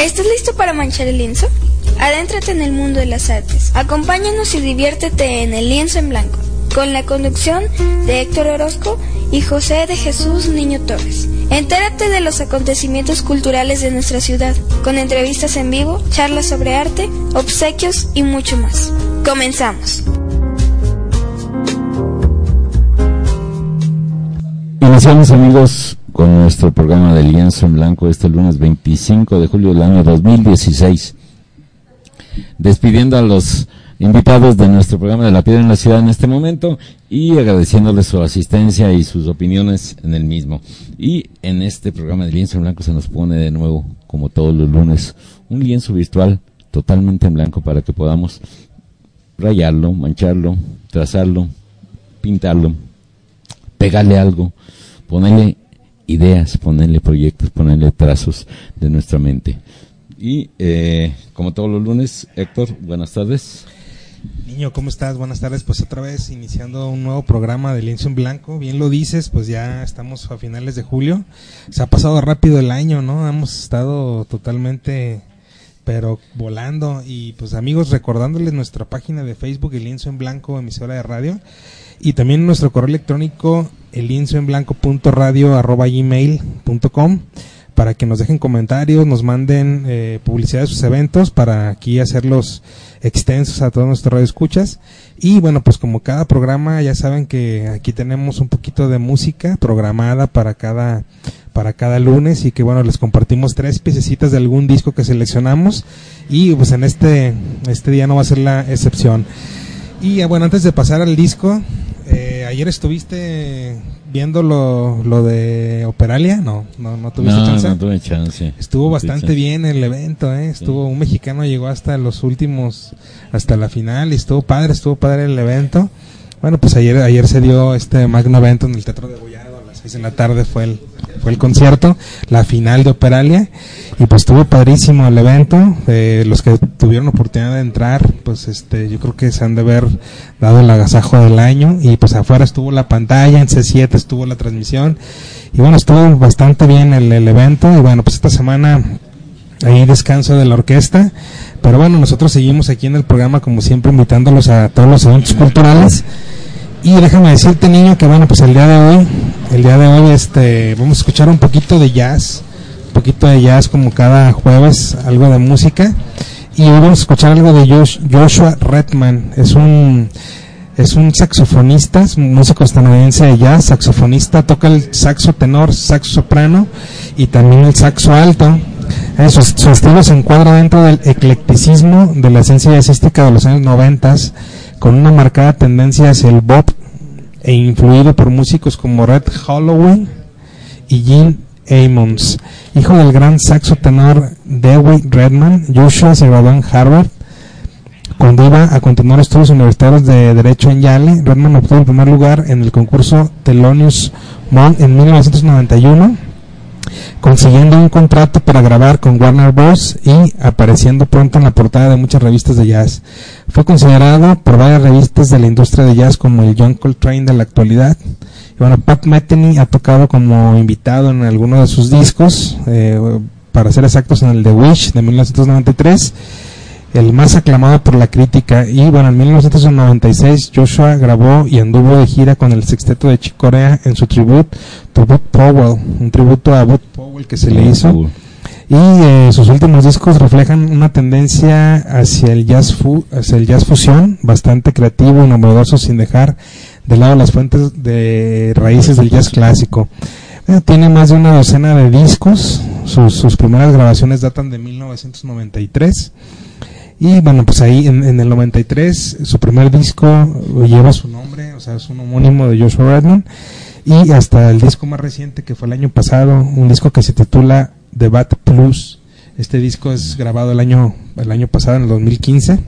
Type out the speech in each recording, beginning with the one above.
¿Estás listo para manchar el lienzo? Adéntrate en el mundo de las artes. Acompáñanos y diviértete en el lienzo en blanco, con la conducción de Héctor Orozco y José de Jesús Niño Torres. Entérate de los acontecimientos culturales de nuestra ciudad, con entrevistas en vivo, charlas sobre arte, obsequios y mucho más. Comenzamos. Iniciamos amigos nuestro programa de Lienzo en Blanco este lunes 25 de julio del año 2016. Despidiendo a los invitados de nuestro programa de La Piedra en la Ciudad en este momento y agradeciéndoles su asistencia y sus opiniones en el mismo. Y en este programa de Lienzo en Blanco se nos pone de nuevo, como todos los lunes, un lienzo virtual totalmente en blanco para que podamos rayarlo, mancharlo, trazarlo, pintarlo, pegarle algo, ponerle ideas, ponerle proyectos, ponerle trazos de nuestra mente. Y eh, como todos los lunes, Héctor, buenas tardes. Niño, ¿cómo estás? Buenas tardes. Pues otra vez iniciando un nuevo programa de Lienzo en Blanco. Bien lo dices, pues ya estamos a finales de julio. Se ha pasado rápido el año, ¿no? Hemos estado totalmente, pero volando. Y pues amigos, recordándoles nuestra página de Facebook, El Lienzo en Blanco, emisora de radio. Y también nuestro correo electrónico, el lienzo en blanco punto radio arroba gmail punto com para que nos dejen comentarios, nos manden eh, publicidad de sus eventos para aquí hacerlos extensos a todos nuestros radioescuchas. Y bueno, pues como cada programa ya saben que aquí tenemos un poquito de música programada para cada para cada lunes y que bueno, les compartimos tres piececitas de algún disco que seleccionamos y pues en este este día no va a ser la excepción. Y bueno, antes de pasar al disco, eh, ayer estuviste viendo lo, lo, de Operalia, no, no, no tuviste chance. No tuve chance. Estuvo bastante bien el evento, ¿eh? estuvo un mexicano llegó hasta los últimos, hasta la final y estuvo padre, estuvo padre el evento. Bueno, pues ayer ayer se dio este magno evento en el Teatro de 6 de la tarde fue el, fue el concierto, la final de Operalia, y pues estuvo padrísimo el evento, eh, los que tuvieron oportunidad de entrar, pues este, yo creo que se han de haber dado el agasajo del año, y pues afuera estuvo la pantalla, en C7 estuvo la transmisión, y bueno, estuvo bastante bien el, el evento, y bueno, pues esta semana ahí descanso de la orquesta. Pero bueno, nosotros seguimos aquí en el programa, como siempre, invitándolos a todos los eventos culturales. Y déjame decirte niño que bueno, pues el día de hoy, el día de hoy este vamos a escuchar un poquito de jazz, un poquito de jazz como cada jueves, algo de música. Y hoy vamos a escuchar algo de Josh- Joshua Redman, es un es un saxofonista, es un músico estadounidense de jazz, saxofonista, toca el saxo tenor, saxo soprano y también el saxo alto. Eh, su, su estilo se encuadra dentro del eclecticismo de la esencia jazzística de los años noventas, con una marcada tendencia hacia el bop e influido por músicos como Red Holloway y Gene Ammons. Hijo del gran saxo tenor Dewey Redman, Joshua se graduó en Harvard cuando iba a continuar estudios universitarios de Derecho en Yale, Redman obtuvo el primer lugar en el concurso Thelonious Monk en 1991, consiguiendo un contrato para grabar con Warner Bros. y apareciendo pronto en la portada de muchas revistas de jazz. Fue considerado por varias revistas de la industria de jazz como el John Coltrane de la actualidad. Y bueno, Pat Metheny ha tocado como invitado en algunos de sus discos, eh, para ser exactos en el The Wish de 1993 el más aclamado por la crítica. Y bueno, en 1996 Joshua grabó y anduvo de gira con el sexteto de Chick Corea en su tributo to Bud Powell, un tributo a Bud Powell que se le hizo. Y eh, sus últimos discos reflejan una tendencia hacia el jazz fu hacia el jazz fusión, bastante creativo y novedoso sin dejar de lado las fuentes de raíces del jazz clásico. Eh, tiene más de una docena de discos, sus, sus primeras grabaciones datan de 1993. Y bueno, pues ahí en, en el 93 su primer disco lleva su nombre, o sea, es un homónimo de Joshua Redman. Y hasta el disco más reciente que fue el año pasado, un disco que se titula The Bat Plus. Este disco es grabado el año, el año pasado, en el 2015.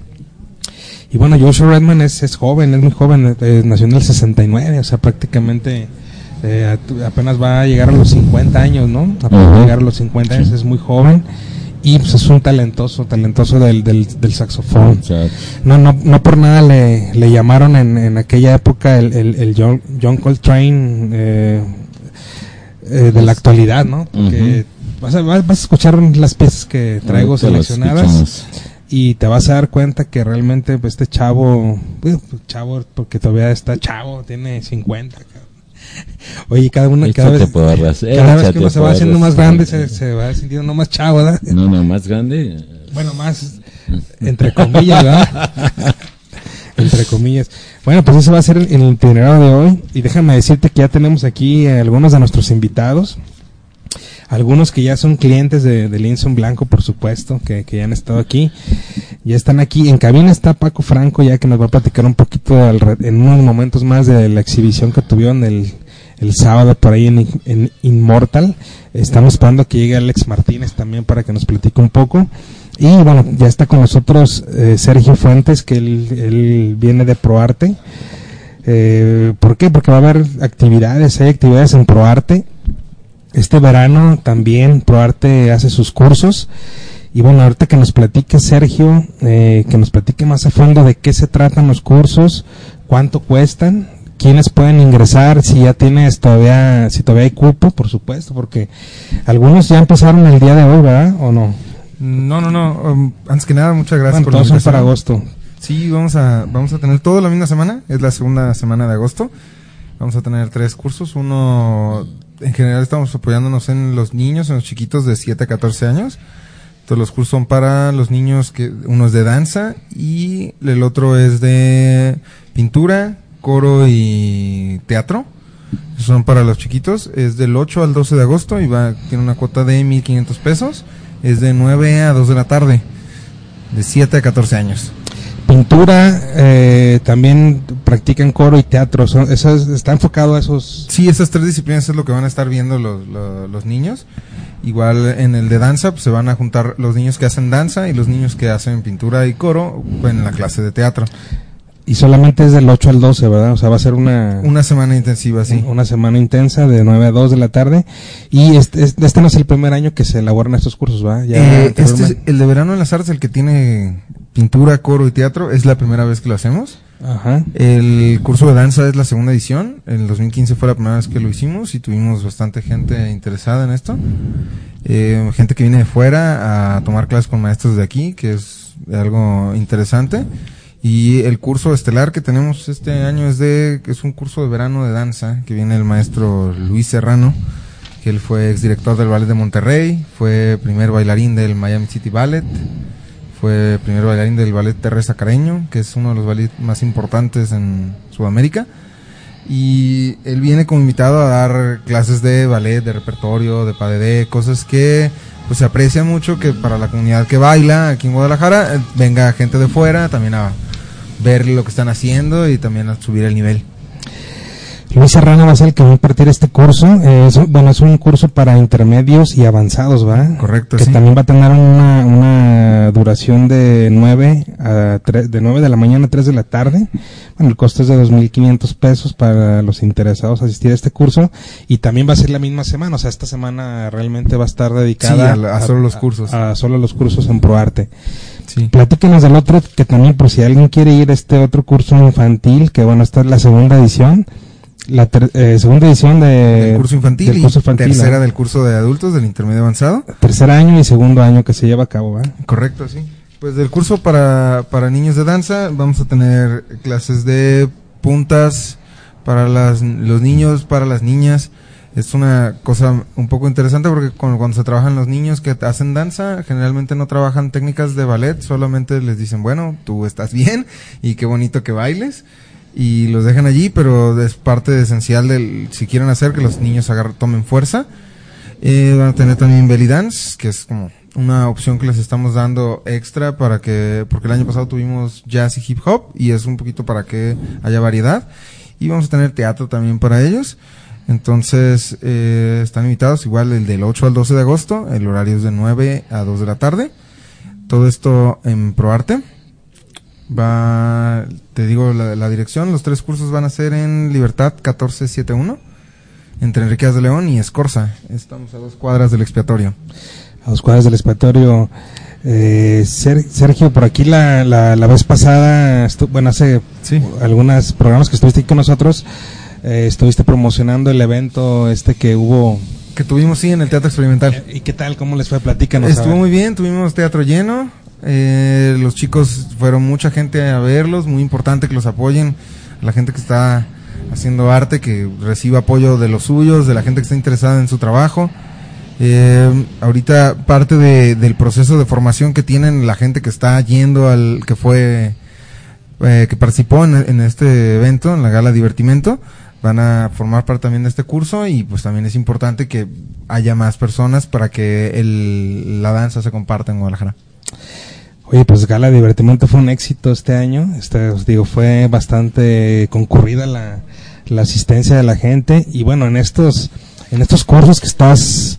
Y bueno, Joshua Redman es, es joven, es muy joven, eh, nació en el 69, o sea, prácticamente eh, apenas va a llegar a los 50 años, ¿no? Apenas va a llegar a los 50 años, es muy joven. Y pues es un talentoso, talentoso del, del, del saxofón. No, no, no por nada le, le llamaron en, en aquella época el, el, el John, John Coltrane eh, eh, de la actualidad, ¿no? Porque vas a, vas a escuchar las piezas que traigo Ahorita las seleccionadas y te vas a dar cuenta que realmente pues, este chavo, pues, chavo porque todavía está chavo, tiene 50. Oye, cada uno, cada vez, porras, cada vez que uno se va haciendo más grande, se, se va sintiendo no más chavo, ¿verdad? No, no, más grande. Bueno, más entre comillas, ¿verdad? entre comillas. Bueno, pues eso va a ser el itinerario de hoy. Y déjame decirte que ya tenemos aquí algunos de nuestros invitados. Algunos que ya son clientes de, de Linson Blanco, por supuesto, que, que ya han estado aquí. Ya están aquí. En cabina está Paco Franco, ya que nos va a platicar un poquito al en unos momentos más de la exhibición que tuvieron el, el sábado por ahí en, en. Estamos esperando que llegue Alex Martínez también para que nos platique un poco. Y bueno, ya está con nosotros eh, Sergio Fuentes, que él, él viene de ProArte. Eh, ¿Por qué? Porque va a haber actividades, hay actividades en ProArte. Este verano también ProArte hace sus cursos. Y bueno, ahorita que nos platique Sergio, eh, que nos platique más a fondo de qué se tratan los cursos, cuánto cuestan, quiénes pueden ingresar, si ya tienes todavía, si todavía hay cupo, por supuesto, porque algunos ya empezaron el día de hoy, ¿verdad? ¿O no? No, no, no. um, antes que nada, muchas gracias Bueno, por la invitación. para agosto. Sí, vamos a, vamos a tener todo la misma semana. Es la segunda semana de agosto. Vamos a tener tres cursos. Uno, en general estamos apoyándonos en los niños, en los chiquitos de 7 a 14 años. Todos los cursos son para los niños que, uno es de danza y el otro es de pintura, coro y teatro. Son para los chiquitos. Es del 8 al 12 de agosto y va, tiene una cuota de 1500 pesos. Es de 9 a 2 de la tarde. De 7 a 14 años. Pintura, eh, también practican coro y teatro. Son, eso es- está enfocado a esos. Sí, esas tres disciplinas es lo que van a estar viendo los, los, los niños. Igual en el de danza pues, se van a juntar los niños que hacen danza y los niños que hacen pintura y coro en la clase de teatro. Y solamente es del 8 al 12, ¿verdad? O sea, va a ser una, Una semana intensiva, sí. una semana intensa de 9 a 2 de la tarde. Y este, este, no es el primer año que se elaboran estos cursos, ¿verdad? Ya Eh, este es el de verano en las artes, el que tiene pintura, coro y teatro, es la primera vez que lo hacemos. Ajá. El curso de danza es la segunda edición. En el 2015 fue la primera vez que lo hicimos y tuvimos bastante gente interesada en esto. Eh, gente que viene de fuera a tomar clases con maestros de aquí, que es algo interesante. Y el curso estelar que tenemos este año es de, es un curso de verano de danza, que viene el maestro Luis Serrano, que él fue exdirector del Ballet de Monterrey, fue primer bailarín del Miami City Ballet, fue primer bailarín del ballet Teresa Careño, que es uno de los ballets más importantes en Sudamérica. Y él viene como invitado a dar clases de ballet, de repertorio, de padedé, cosas que pues se aprecia mucho que para la comunidad que baila aquí en Guadalajara eh, venga gente de fuera también a ver lo que están haciendo y también a subir el nivel. Luis Serrano va a ser el que va a impartir este curso. Eh, es bueno, es un curso para intermedios y avanzados, ¿va? Correcto, Que sí. también va a tener una, una duración de 9 a 3, de 9 de la mañana a 3 de la tarde. Bueno, el costo es de 2.500 pesos para los interesados a asistir a este curso. Y también va a ser la misma semana. O sea, esta semana realmente va a estar dedicada Sí, a la- a solo los cursos. A, a solo los cursos en ProArte. Sí. Platíquenos del otro, que también por si alguien quiere ir a este otro curso infantil, que bueno, esta es la segunda edición, la ter- eh, segunda edición de, Del curso infantil del y curso infantil, tercera del curso de adultos del intermedio avanzado. tercer año y segundo año que se lleva a cabo, ¿verdad? Correcto, sí. Pues del curso para, para niños de danza vamos a tener clases de puntas para las, los niños, para las niñas. Es una cosa un poco interesante porque cuando, cuando se trabajan los niños que hacen danza, generalmente no trabajan técnicas de ballet, solamente les dicen, bueno, tú estás bien y qué bonito que bailes. Y los dejan allí, pero es parte esencial del, si quieren hacer que los niños agarren, tomen fuerza. Eh, van a tener también belly dance, que es como una opción que les estamos dando extra para que, porque el año pasado tuvimos jazz y hip hop y es un poquito para que haya variedad. Y vamos a tener teatro también para ellos. Entonces, eh, están invitados igual el del 8 al 12 de agosto, el horario es de 9 a 2 de la tarde. Todo esto en ProArte. Va, te digo la, la dirección, los tres cursos van a ser en Libertad 1471, entre Enriquez de León y Escorza. Estamos a dos cuadras del expiatorio. A los cuadros del expiatorio. Eh, Ser- Sergio, por aquí la, la, la vez pasada, bueno, hace Sí. algunos programas que estuviste aquí con nosotros, eh, estuviste promocionando el evento este que hubo Que tuvimos, sí, en el Teatro Experimental. ¿Y qué tal? ¿Cómo les fue? Platícanos. Estuvo muy bien, tuvimos teatro lleno. Eh, los chicos fueron mucha gente a verlos, muy importante que los apoyen. La gente que está haciendo arte, que reciba apoyo de los suyos, de la gente que está interesada en su trabajo. Eh, ahorita parte de, del proceso de formación que tienen la gente que está yendo al que fue eh, que participó en, en, este evento en la gala divertimento van a formar parte también de este curso y pues también es importante que haya más personas para que el, la danza se comparta en Guadalajara. Oye, pues Gala Divertimento fue un éxito este año. Este, os digo, fue bastante concurrida la, la asistencia de la gente y bueno, en estos en estos cursos que estás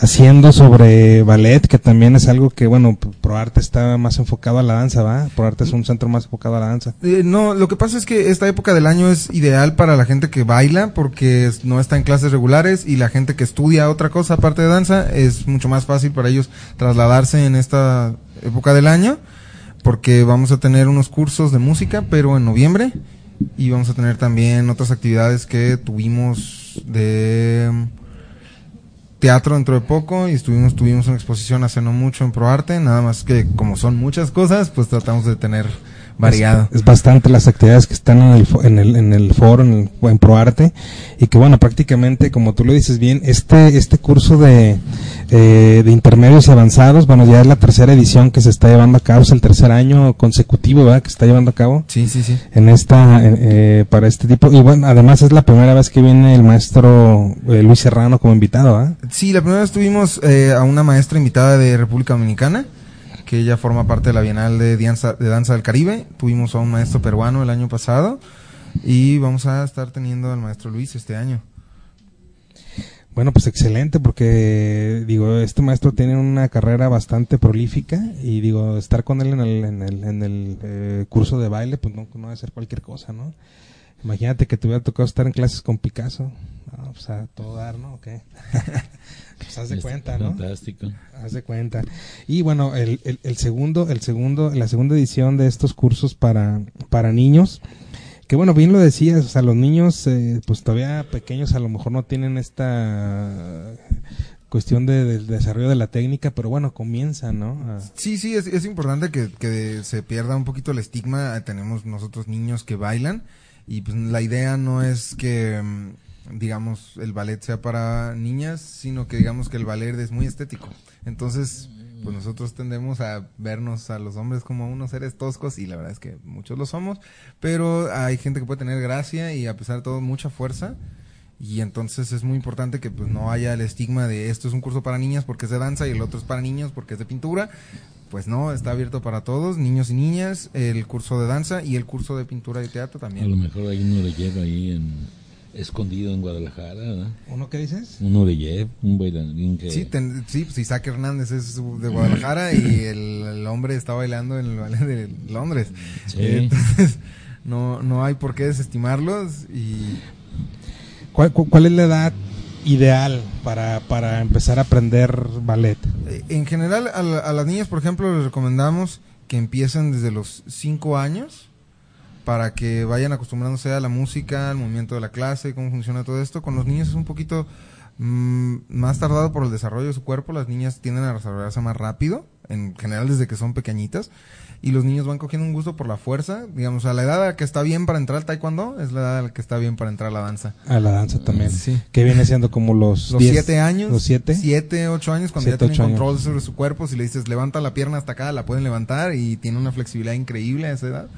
haciendo sobre ballet, que también es algo que, bueno, ProArte está más enfocado a la danza, ¿va? ProArte es un centro más enfocado a la danza. Eh, no, lo que pasa es que esta época del año es ideal para la gente que baila porque no está en clases regulares y la gente que estudia otra cosa aparte de danza es mucho más fácil para ellos trasladarse en esta época del año porque vamos a tener unos cursos de música, pero en noviembre y vamos a tener también otras actividades que tuvimos de teatro dentro de poco y estuvimos tuvimos una exposición hace no mucho en ProArte, nada más que como son muchas cosas, pues tratamos de tener variado. Es, es bastante las actividades que están en el, en el, en el foro, en, el, en ProArte, y que bueno, prácticamente, como tú lo dices bien, este, este curso de, eh, de intermedios y avanzados, bueno, ya es la tercera edición que se está llevando a cabo, es el tercer año consecutivo, ¿verdad? Que se está llevando a cabo. Sí, sí, sí. En esta, eh, para este tipo, y bueno, además es la primera vez que viene el maestro eh, Luis Serrano como invitado, ¿verdad? Sí, la primera vez tuvimos eh, a una maestra invitada de República Dominicana, que ella forma parte de la Bienal de Danza, de Danza del Caribe. Tuvimos a un maestro peruano el año pasado y vamos a estar teniendo al maestro Luis este año. Bueno, pues excelente, porque digo, este maestro tiene una carrera bastante prolífica y digo, estar con él en el, en el, en el eh, curso de baile, pues no, no va a ser cualquier cosa, ¿no? Imagínate que te hubiera tocado estar en clases con Picasso. No, pues todo dar, ¿no? ¿O qué? pues haz de cuenta, ¿no? Fantástico. Haz de cuenta. Y bueno, el, el, el, segundo, el segundo, la segunda edición de estos cursos para, para niños, que bueno, bien lo decías, o sea, los niños, eh, pues todavía pequeños a lo mejor no tienen esta cuestión de, del desarrollo de la técnica, pero bueno, comienza, ¿no? A... Sí, sí, es, es importante que, que se pierda un poquito el estigma. Tenemos nosotros niños que bailan y pues la idea no es que digamos el ballet sea para niñas, sino que digamos que el ballet es muy estético. Entonces, pues nosotros tendemos a vernos a los hombres como unos seres toscos y la verdad es que muchos lo somos, pero hay gente que puede tener gracia y a pesar de todo mucha fuerza y entonces es muy importante que pues no haya el estigma de esto es un curso para niñas porque es de danza y el otro es para niños porque es de pintura. Pues no, está abierto para todos, niños y niñas, el curso de danza y el curso de pintura y teatro también. A lo mejor hay uno de lleva ahí en, escondido en Guadalajara, ¿verdad? ¿Uno qué dices? Uno de Jeff, un bailarín que... Sí, ten, sí, pues Isaac Hernández es de Guadalajara y el, el, hombre está bailando en el ballet de Londres. Sí. Entonces, no, no hay por qué desestimarlos y... ¿Cuál, cuál es la edad ideal para, para empezar a aprender ballet? En general, a, a las niñas, por ejemplo, les recomendamos que empiecen desde los 5 años para que vayan acostumbrándose a la música, al movimiento de la clase, cómo funciona todo esto. Con los niños es un poquito mmm, más tardado por el desarrollo de su cuerpo. Las niñas tienden a desarrollarse más rápido, en general desde que son pequeñitas. Y los niños van cogiendo un gusto por la fuerza. Digamos, a la edad a la que está bien para entrar al taekwondo es la edad a la que está bien para entrar a la danza. A la danza también. Sí. Que viene siendo como los... Los 7 años. Los 7. 7, 8 años, cuando Siete, ya tienen ocho control años. sobre su cuerpo. Si le dices, levanta la pierna hasta acá, la pueden levantar y tiene una flexibilidad increíble a esa edad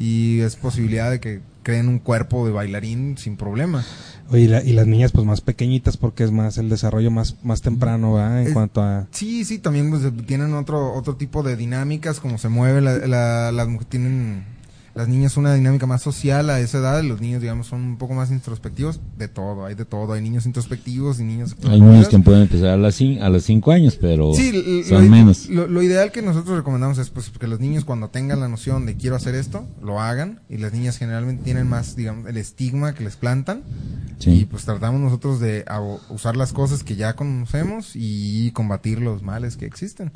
y es posibilidad de que creen un cuerpo de bailarín sin problema. Oye, y, la, y, las niñas pues más pequeñitas porque es más el desarrollo más más temprano, ¿verdad? En Eh, cuanto a Sí, sí, también pues, tienen otro otro tipo de dinámicas, como se mueve la, la, las tienen las niñas una dinámica más social a esa edad, los niños digamos son un poco más introspectivos, de todo, hay de todo, hay niños introspectivos y niños Hay niños que pueden empezar a, las a los 5 años, pero Sí, lo, son lo- menos. Lo, lo ideal que nosotros recomendamos es pues que los niños cuando tengan la noción de quiero hacer esto, lo hagan y las niñas generalmente tienen más, digamos, el estigma que les plantan Sí. y pues tratamos nosotros de usar las cosas que ya conocemos y combatir los males que existen.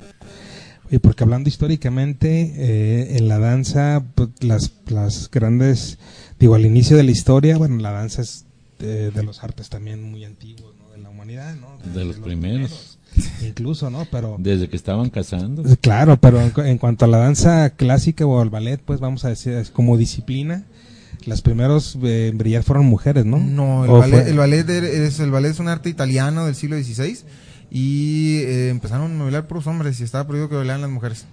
Oye, porque hablando históricamente, eh, en la danza, pues, las, las grandes, digo, al inicio de la historia, bueno, la danza es de, de los artes también muy antiguos, ¿no? De la humanidad, ¿no? De los primeros. Incluso, ¿no? Pero Desde que estaban casando. claro, pero en, cu- en cuanto a la danza clásica o al ballet, pues vamos a decir es como disciplina, las primeros eh, en brillar fueron mujeres, ¿no? No, el ¿O ballet, fue- el ballet es el ballet es un arte italiano del siglo XVI y eh, empezaron a bailar puros hombres y estaba prohibido que bailaran las mujeres.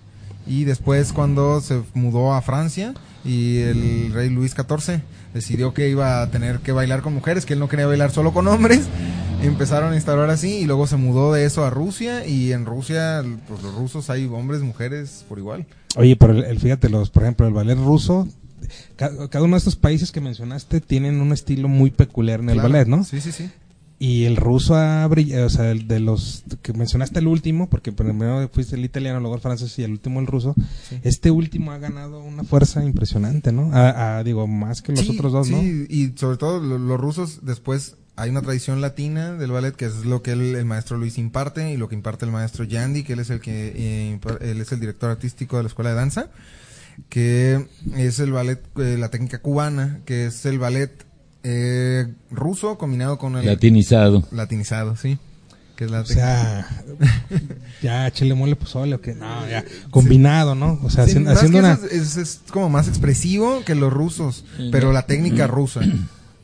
Y después cuando se mudó a Francia y el rey Luis XIV decidió que iba a tener que bailar con mujeres, que él no quería bailar solo con hombres, empezaron a instaurar así y luego se mudó de eso a Rusia y en Rusia pues los rusos hay hombres, mujeres por igual. Oye, pero el, el- fíjate, los, por ejemplo, el ballet ruso, ca- cada, uno de estos países que mencionaste tienen un estilo muy peculiar en el Claro. ballet, ¿no? Sí, sí, sí. Y el ruso ha brillado, o sea, el de los que mencionaste el último, porque primero fuiste el italiano, luego el francés y el último el ruso. Este último ha ganado una fuerza impresionante, ¿no? A- a, digo, más que los Sí, otros dos, sí, ¿no? y sobre todo lo- los rusos después hay una tradición latina del ballet que es lo que el, el maestro Luis imparte y lo que imparte el maestro Yandy, que él es el que eh, impar- él es el director artístico de la escuela de danza, que es el ballet eh, la técnica cubana, que es el ballet eh, ruso combinado con el Latinizado. latinizado, sí, que es la O sea, ya chile mole pozole o que no, ya combinado, ¿no? O sea, Sí, haciendo una es, es- es como más expresivo que los rusos, pero la técnica rusa.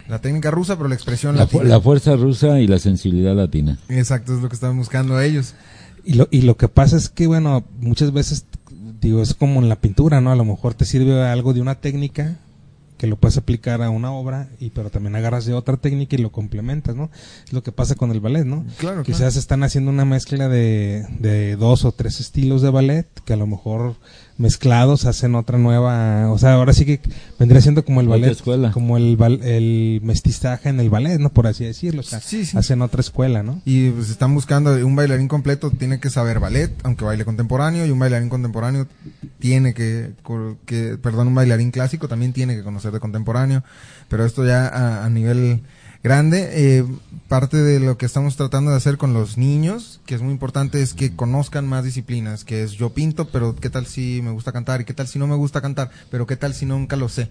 La técnica rusa, pero la expresión La, latina. la fuerza rusa y la sensibilidad latina. Exacto, es lo que estaban buscando ellos. Y lo, y lo que pasa es que, bueno, muchas veces, digo, es como en la pintura, ¿no? A lo mejor te sirve algo de una técnica que lo puedes aplicar a una obra, y pero también agarras de otra técnica y lo complementas, ¿no? Es lo que pasa con el ballet, ¿no? Claro, Quizás claro. están haciendo una mezcla de, de dos o tres estilos de ballet que a lo mejor mezclados hacen otra nueva, o sea, ahora sí que vendría siendo como el ballet, escuela. como el, bal- el mestizaje en el ballet, ¿no? Por así decirlo, o sea, Sí, sí. hacen otra escuela, ¿no? Y pues están buscando un bailarín completo, tiene que saber ballet, aunque baile contemporáneo, y un bailarín contemporáneo tiene que, perdón, un bailarín clásico también tiene que conocer de contemporáneo, pero esto ya a, a nivel grande. Eh, parte de lo que estamos tratando de hacer con los niños, que es muy importante, es que conozcan más disciplinas, que es yo pinto, pero qué tal si me gusta cantar, y qué tal si no me gusta cantar, pero qué tal si nunca lo sé.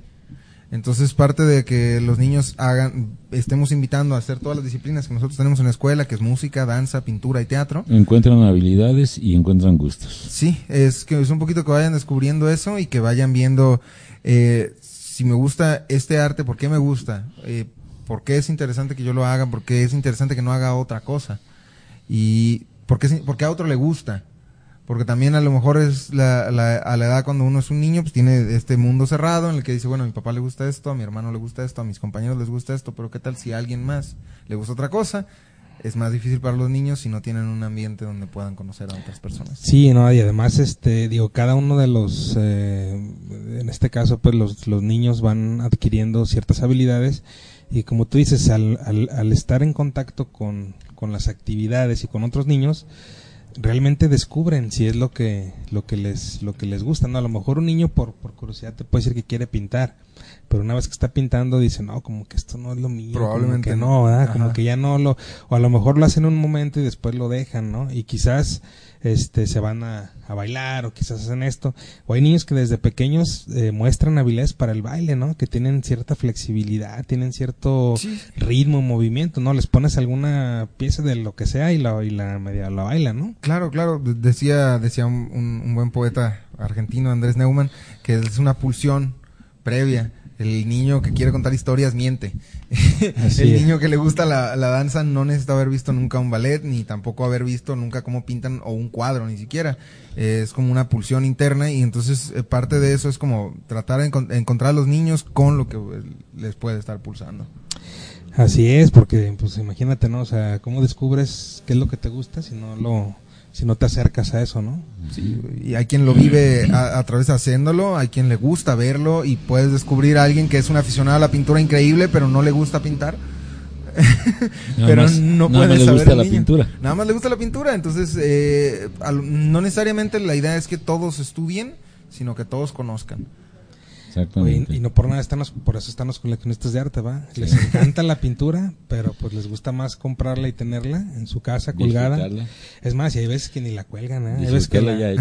Entonces parte de que los niños hagan, estemos invitando a hacer todas las disciplinas que nosotros tenemos en la escuela, que es música, danza, pintura y teatro. Encuentran habilidades y encuentran gustos. Sí, es que es un poquito que vayan descubriendo eso y que vayan viendo eh, si me gusta este arte, por qué me gusta, eh, por qué es interesante que yo lo haga, por qué es interesante que no haga otra cosa y por qué, por a otro le gusta. Porque también a lo mejor es la, la- a la edad cuando uno es un niño, pues tiene este mundo cerrado en el que dice, bueno, a mi papá le gusta esto, a mi hermano le gusta esto, a mis compañeros les gusta esto, pero qué tal si a alguien más le gusta otra cosa. Es más difícil para los niños si no tienen un ambiente donde puedan conocer a otras personas. Sí, no, y además, este, digo, cada uno de los, eh, en este caso, pues los, los niños van adquiriendo ciertas habilidades y como tú dices, al, al, al estar en contacto con, con las actividades y con otros niños, realmente descubren si es lo que, lo que les, lo que les gusta, ¿no? A lo mejor un niño por, por curiosidad te puede decir que quiere pintar, pero una vez que está pintando dice, no, como que esto no es lo mío, como Probablemente que no. ¿verdad? Como que ya no lo, o a lo mejor lo hacen un momento y después lo dejan, ¿no? Y quizás este se van a, a bailar o quizás hacen esto. O hay niños que desde pequeños eh, muestran habilidades para el baile, ¿no? Que tienen cierta flexibilidad, tienen cierto Sí. ritmo, movimiento, ¿no? Les pones alguna pieza de lo que sea y la, y la media la bailan, ¿no? Claro, claro. De- Decía, decía un, un- un buen poeta argentino, Andrés Neumann, que es una pulsión previa. El niño que quiere contar historias miente. El niño que le gusta la, la danza no necesita haber visto nunca un ballet, ni tampoco haber visto nunca cómo pintan o un cuadro, ni siquiera. Eh, es como una pulsión interna y entonces eh, parte de eso es como tratar de encon- encontrar a los niños con lo que eh, les puede estar pulsando. Así es, porque pues imagínate, ¿no? O sea, ¿cómo descubres qué es lo que te gusta si no lo si no te acercas a eso, ¿no? Sí, y hay quien lo vive a, a través de haciéndolo, hay quien le gusta verlo y puedes descubrir a alguien que es un aficionado a la pintura increíble, pero no le gusta pintar. Nada pero más- no nada puede más le saber gusta la niño. pintura. Nada más le gusta la pintura, entonces eh, al- no necesariamente la idea es que todos estudien, sino que todos conozcan. Exactamente. Y, y no por nada están los, por eso están los coleccionistas de arte, ¿va? Les encanta la pintura, pero pues les gusta más comprarla y tenerla en su casa colgada. Es más, y hay veces que ni la cuelgan, ¿eh? Hay veces que la, ya es-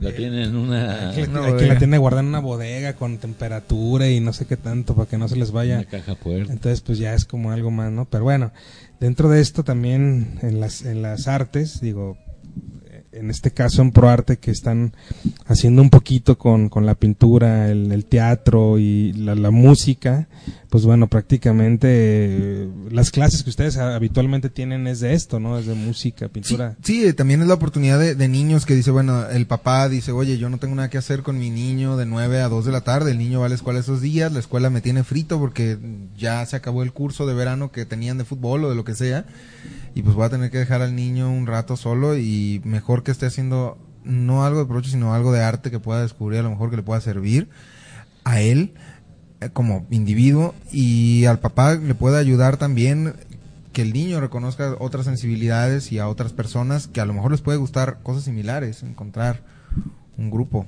la tienen en una, que la- No, hay quien bodega. la tiene guardada en una bodega con temperatura y no sé qué tanto para que no se les vaya. una caja fuerte. Entonces, pues ya es como algo más, ¿no? Pero bueno, dentro de esto también en las, en las artes, digo, eh, en este caso en ProArte que están haciendo un poquito con, con la pintura, el, el teatro y la, la música, pues bueno, prácticamente eh, las clases que ustedes habitualmente tienen es de esto, ¿no? Es de música, pintura. sí, eh, también es la oportunidad de, de niños que dice, bueno, el papá dice, oye, yo no tengo nada que hacer con mi niño de 9 a 2 de la tarde, el niño va a la escuela esos días, la escuela me tiene frito porque ya se acabó el curso de verano que tenían de fútbol o de lo que sea, y pues voy a tener que dejar al niño un rato solo y mejor que esté haciendo no algo de provecho, sino algo de arte que pueda descubrir, a lo mejor que le pueda servir a él eh, como individuo y al papá le puede ayudar también que el niño reconozca otras sensibilidades y a otras personas que a lo mejor les puede gustar cosas similares, encontrar un grupo.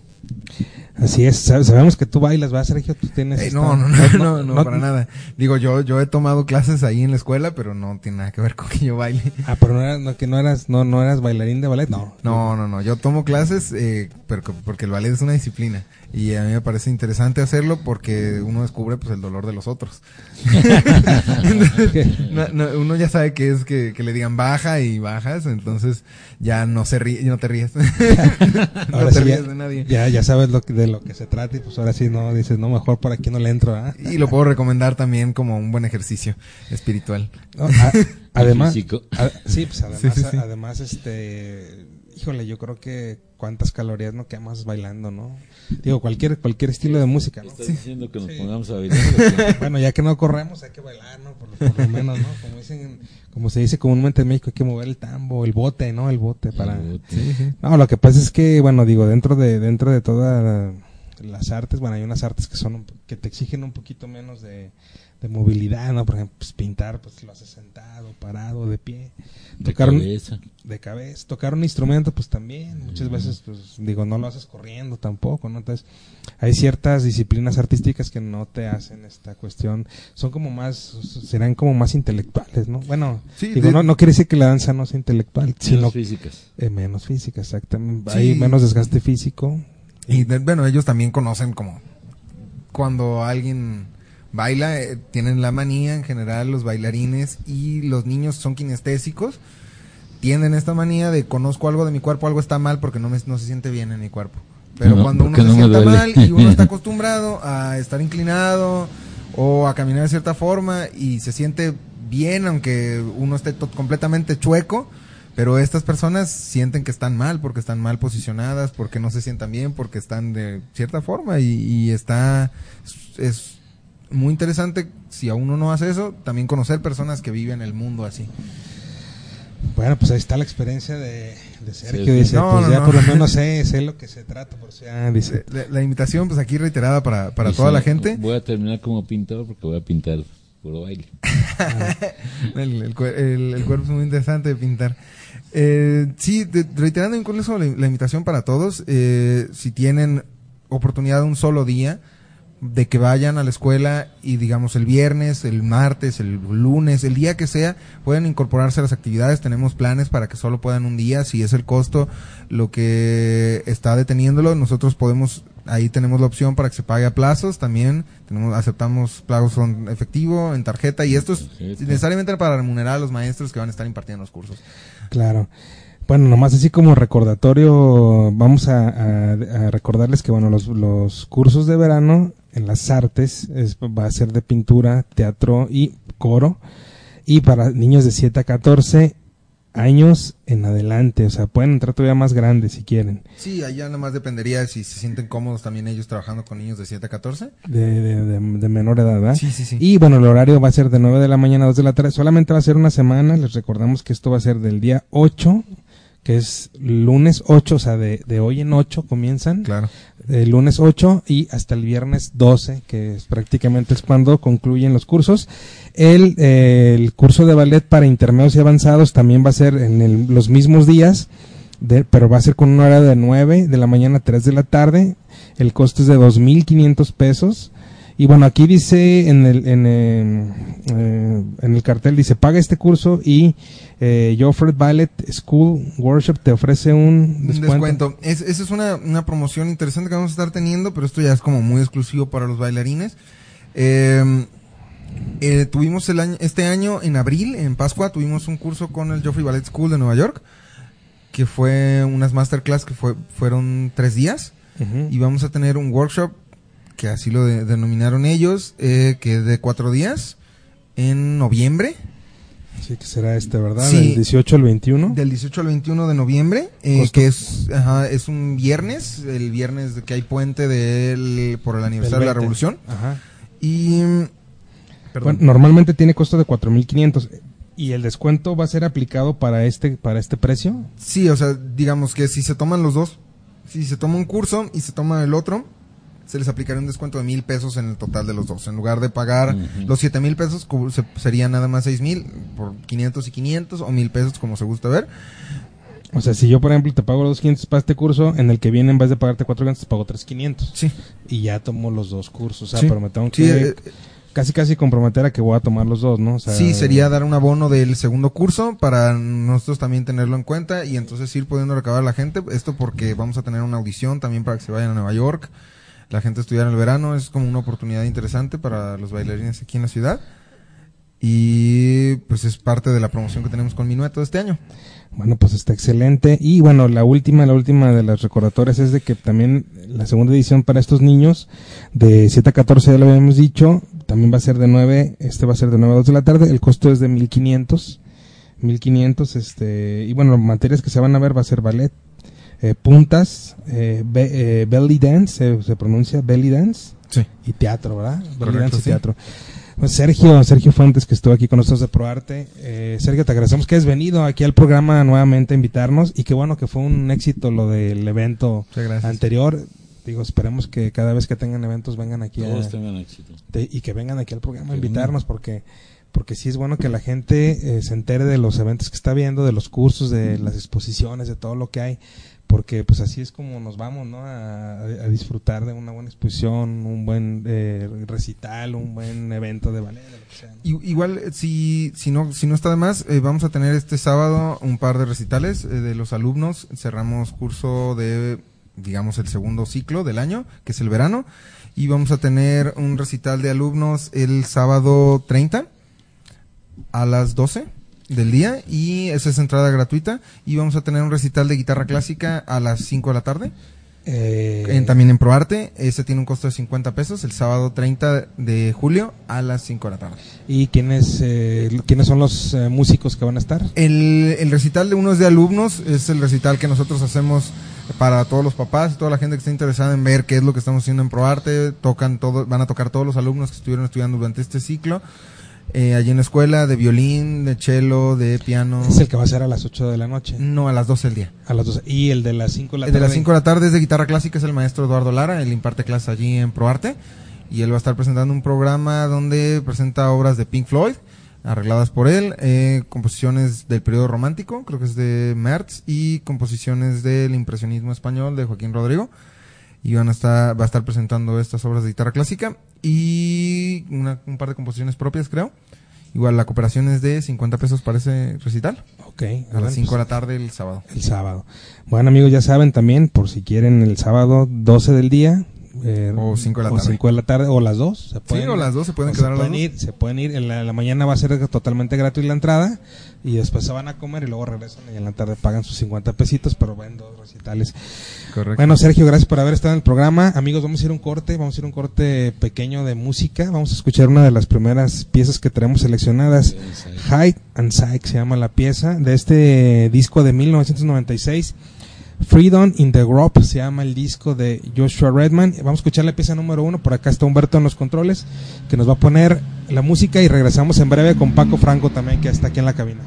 Así es, sab- sabemos que tú bailas, ¿va, Sergio? Tú tienes... Eh, no, no, no, no, no, para nada. Digo, yo yo he tomado clases ahí en la escuela, pero no tiene nada que ver con que yo baile. Ah, pero no eras, no, que no eras, no, no eras bailarín de ballet, no. No, no, no. Yo tomo clases eh, pero que- porque el ballet es una disciplina y a mí me parece interesante hacerlo porque uno descubre pues el dolor de los otros. Entonces, no- no, uno ya sabe que es que, que le digan baja y bajas, entonces ya no se ríe, no te ríes. no Ahora te sí ríes ya, de nadie. ya, ya sabes lo que- de lo que se trata y pues ahora sí no dices, no, mejor por aquí no le entro, ¿ah? Y lo puedo recomendar también como un buen ejercicio espiritual. No, a- además, a- sí, pues además, Sí, sí, sí. además, este, híjole, yo creo que cuántas calorías no quemas bailando, ¿no? Digo, cualquier, cualquier estilo de música, ¿no? ¿Estás diciendo que nos Sí. pongamos a bailar? Bueno, ya que no corremos, hay que bailar, ¿no? Por, por lo menos, ¿no? Como dicen, como se dice comúnmente en México, hay que mover el tambo, el bote, ¿no? El bote para... No, lo que pasa es que, bueno, digo, dentro de dentro de todas la- las artes, bueno, hay unas artes que son que te exigen un poquito menos de, de movilidad, ¿no? Por ejemplo, pues, pintar, pues lo haces sentado, parado, de pie. De Tocar un- cabeza. de cabeza. Tocar un instrumento, pues también. Muchas veces, pues digo, no lo haces corriendo tampoco, ¿no? Entonces, hay ciertas disciplinas artísticas que no te hacen esta cuestión. Son como más, serán como más intelectuales, ¿no? Bueno, Sí, digo, de- no, no quiere decir que la danza no sea intelectual, sino Menos físicas. eh, menos física, exactamente. Sí. Hay menos desgaste físico. Y de- bueno, ellos también conocen como cuando alguien baila, eh, tienen la manía en general los bailarines y los niños son kinestésicos, tienen esta manía de conozco algo de mi cuerpo, algo está mal porque no, me, no se siente bien en mi cuerpo. Pero No, cuando uno se no sienta mal y uno está acostumbrado a estar inclinado o a caminar de cierta forma y se siente bien aunque uno esté completamente chueco, pero estas personas sienten que están mal porque están mal posicionadas, porque no se sientan bien, porque están de cierta forma y, y está es, es muy interesante si a uno no hace eso, también conocer personas que viven el mundo así. Bueno, pues ahí está la experiencia de, de Sergio. Sí, sí. Dice, No, pues no, ya no. por lo menos sé, sé lo que se trata. Por si ya dice, La, la invitación pues aquí reiterada para, para toda sí, la gente. Voy a terminar como pintor porque voy a pintar puro baile. El, el cuer- el- el cuerpo es muy interesante de pintar. Eh, sí, de- reiterando incluso la, la invitación para todos, eh, si tienen oportunidad un solo día de que vayan a la escuela y digamos el viernes, el martes, el lunes, el día que sea, pueden incorporarse a las actividades. Tenemos planes para que solo puedan un día, si es el costo lo que está deteniéndolo, nosotros podemos ahí tenemos la opción para que se pague a plazos también tenemos aceptamos pagos en efectivo en tarjeta y esto es necesariamente para remunerar a los maestros que van a estar impartiendo los cursos Claro. Bueno, nomás así como recordatorio, vamos a, a- a recordarles que bueno, los, los cursos de verano en las artes es- va a ser de pintura, teatro y coro. Y para niños de 7 a 14 años en adelante, o sea, pueden entrar todavía más grandes si quieren. sí allá nada más dependería si se sienten cómodos también ellos trabajando con niños de 7 a 14 De, de, de- de menor edad, ¿verdad? sí sí sí Y bueno, el horario va a ser de 9 de la mañana a 2 de la tarde. Solamente va a ser una semana. Les recordamos que esto va a ser del día 8, que es lunes 8, o sea, de, de hoy en 8 comienzan. claro El lunes 8 y hasta el viernes 12, que es prácticamente es cuando concluyen los cursos. El, eh, el curso de ballet para intermedios y avanzados también va a ser en el- los mismos días. de, pero va a ser con una hora de 9 de la mañana a 3 de la tarde. El costo es de 2.500 pesos. Y bueno, aquí dice en el, en, eh, eh, en el cartel, dice, paga este curso y eh, Joffred Ballet School Workshop te ofrece un descuento. Es, esa es una, una promoción interesante que vamos a estar teniendo, pero esto ya es como muy exclusivo para los bailarines. Eh, eh, tuvimos el año, este año, en abril, en Pascua, tuvimos un curso con el Joffrey Ballet School de Nueva York, que fue unas masterclass que fue, fueron tres días. Y vamos a tener un workshop, que así lo de- denominaron ellos, eh, que es de cuatro días, en noviembre, Sí, que será este, ¿verdad? Sí. Del 18 al 21. del 18 al 21 de noviembre, eh, que es, ajá, es un viernes, el viernes de que hay puente del, por el aniversario de la 20. revolución. Ajá. Y... Bueno, normalmente tiene costo de 4.500 y el descuento va a ser aplicado para este para este precio. Sí, o sea, digamos que si se toman los dos, si se toma un curso y se toma el otro, se les aplicaría un descuento de mil pesos en el total de los dos. En lugar de pagar los siete mil pesos, sería nada más seis mil por 500 y 500 o mil pesos como se gusta ver. O sea, si yo por ejemplo te pago los 500 para este curso, en el que viene en vez de pagarte 4.500 te pago 3.500 Sí, y ya tomo los dos cursos. O sea, Sí. pero me tengo sí, que eh, casi casi comprometer a que voy a tomar los dos, ¿no? O sea, sí, sería dar un abono del segundo curso para nosotros también tenerlo en cuenta y entonces ir pudiendo recabar a la gente. Esto porque vamos a tener una audición también para que se vayan a Nueva York. La gente estudiar en el verano es como una oportunidad interesante para los bailarines aquí en la ciudad. Y pues es parte de la promoción que tenemos con Minueto este año. Bueno, pues está excelente. Y bueno, la última, la última de las recordatorias es de que también la segunda edición para estos niños de 7 a 14, ya lo habíamos dicho, también va a ser de 9, este va a ser de 9 a 2 de la tarde, el costo es de 1500. 1500, este, y bueno, materias que se van a ver va a ser ballet, eh, puntas, eh, be- eh, belly dance, eh, se pronuncia belly dance, Sí. y teatro, ¿verdad? Belly Correcto, dance y sí. teatro. Pues Sergio, Sergio Fuentes, que estuvo aquí con nosotros de ProArte. Eh, Sergio, te agradecemos que has venido aquí al programa nuevamente a invitarnos y qué bueno que fue un éxito lo del evento anterior. Digo, esperemos que cada vez que tengan eventos vengan aquí a- Todos tengan éxito. te- y que vengan aquí al programa a invitarnos porque porque sí es bueno que la gente eh, se entere de los eventos que está viendo, de los cursos, de las exposiciones, de todo lo que hay, porque pues así es como nos vamos, ¿no? A, disfrutar de una buena exposición, un buen eh, recital, un buen evento de ballet, Igual, eh, si, si, no, si no está de más, eh, vamos a tener este sábado un par de recitales eh, de los alumnos. Cerramos curso de, digamos, el segundo ciclo del año, que es el verano. Y vamos a tener un recital de alumnos el sábado 30 a las 12 del día. Y esa es entrada gratuita. Y vamos a tener un recital de guitarra clásica a las 5 de la tarde. Eh, En- también en ProArte. Ese tiene un costo de 50 pesos el sábado 30 de julio a las 5 de la tarde. ¿Y quiénes, eh, quiénes son los eh, músicos que van a estar? El, el recital de unos de alumnos es el recital que nosotros hacemos para todos los papás y toda la gente que está interesada en ver qué es lo que estamos haciendo en ProArte. Tocan todo, van a tocar todos los alumnos que estuvieron estudiando durante este ciclo. Eh, allí en la escuela, de violín, de cello, de piano. Es el que va a ser a las 8 de la noche, No, a las 12 del día. a las 12. Y el de las 5 de la El tarde. de las 5 de la tarde es de guitarra clásica, es el maestro Eduardo Lara, él imparte clases allí en ProArte y él va a estar presentando un programa donde presenta obras de Pink Floyd, arregladas por él, eh, composiciones del periodo romántico, creo que es de Mertz, y composiciones del impresionismo español de Joaquín Rodrigo. Y van a estar, va a estar presentando estas obras de guitarra clásica y una- un par de composiciones propias, creo. Igual la cooperación es de 50 pesos para ese recital, Ok. a las 5 pues- de la tarde el sábado. El sábado. Bueno, amigos, ya saben también, por si quieren el sábado 12 del día. Eh, O cinco de la o tarde. cinco de la tarde, o las dos. Se Sí, o las dos se pueden o quedar a las pueden dos. ir, Se pueden ir, en la, en la mañana va a ser totalmente gratis la entrada y después se van a comer y luego regresan y en la tarde pagan sus 50 pesitos, pero ven dos recitales. Correcto. Bueno, Sergio, gracias por haber estado en el programa. Amigos, vamos a ir a un corte, vamos a ir a un corte pequeño de música. Vamos a escuchar una de las primeras piezas que tenemos seleccionadas. Hide and Psych se llama la pieza de este disco de 1996. Freedom in the Grove se llama el disco de Joshua Redman. Vamos a escuchar la pieza número uno. Por acá está Humberto en los controles que nos va a poner la música y regresamos en breve con Paco Franco también que está aquí en la cabina.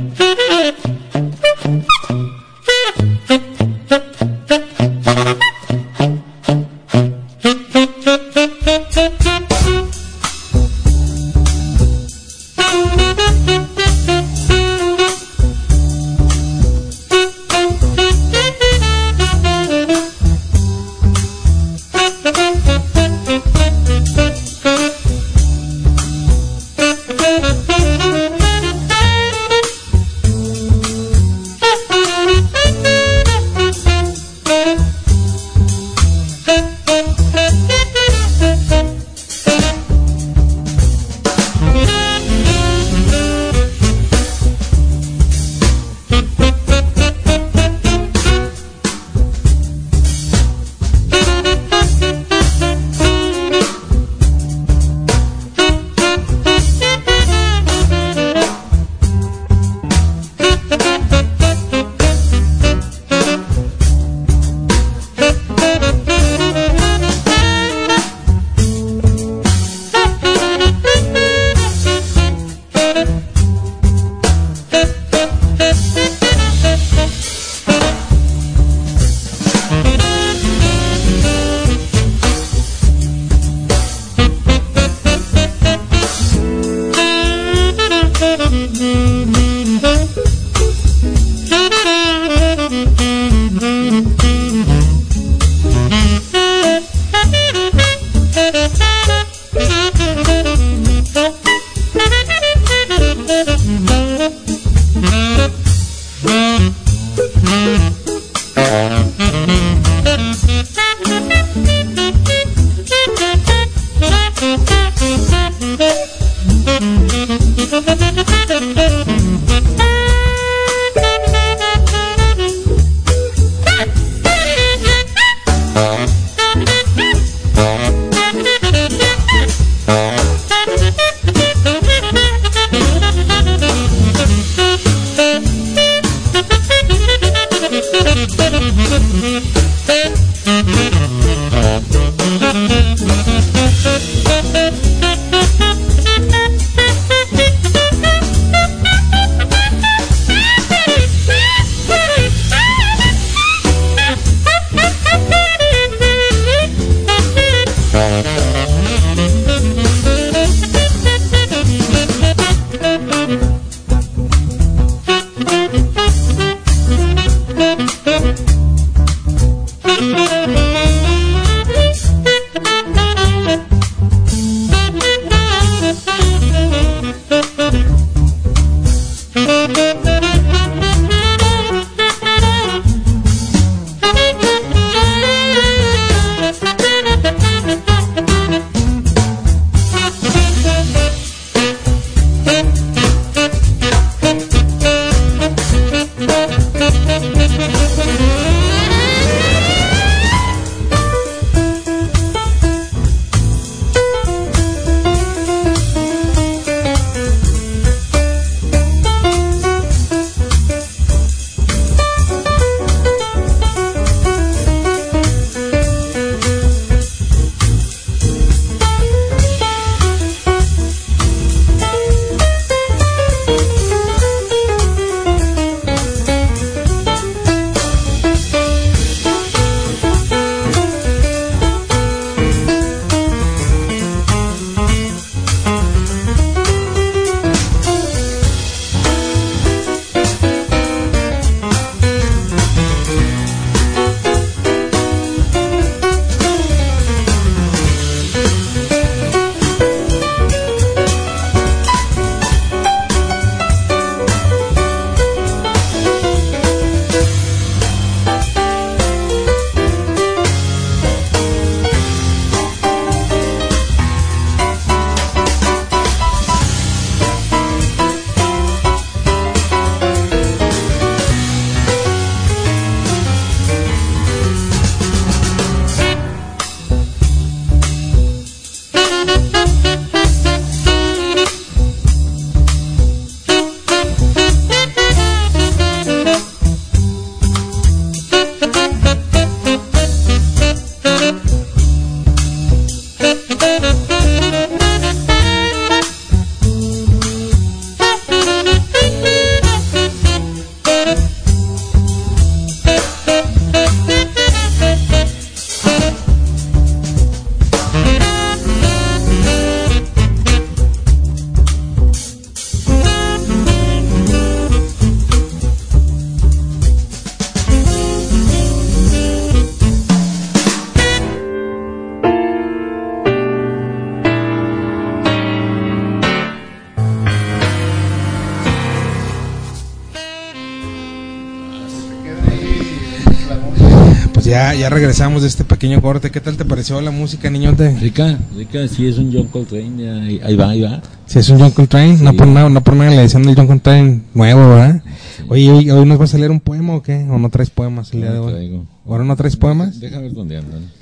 Thank you. Regresamos de este pequeño corte. ¿Qué tal te pareció la música, niñote? Rica, rica, si es un John Coltrane, ahí, ahí va, ahí va. Si es un John Coltrane, no, por nada, no por nada le decían el John Coltrane nuevo, ¿verdad? Oye, hoy, hoy, nos vas a leer un poema o qué? ¿O no traes poemas el día de hoy? ¿Ahora no traes poemas? Déjame ver dónde andan.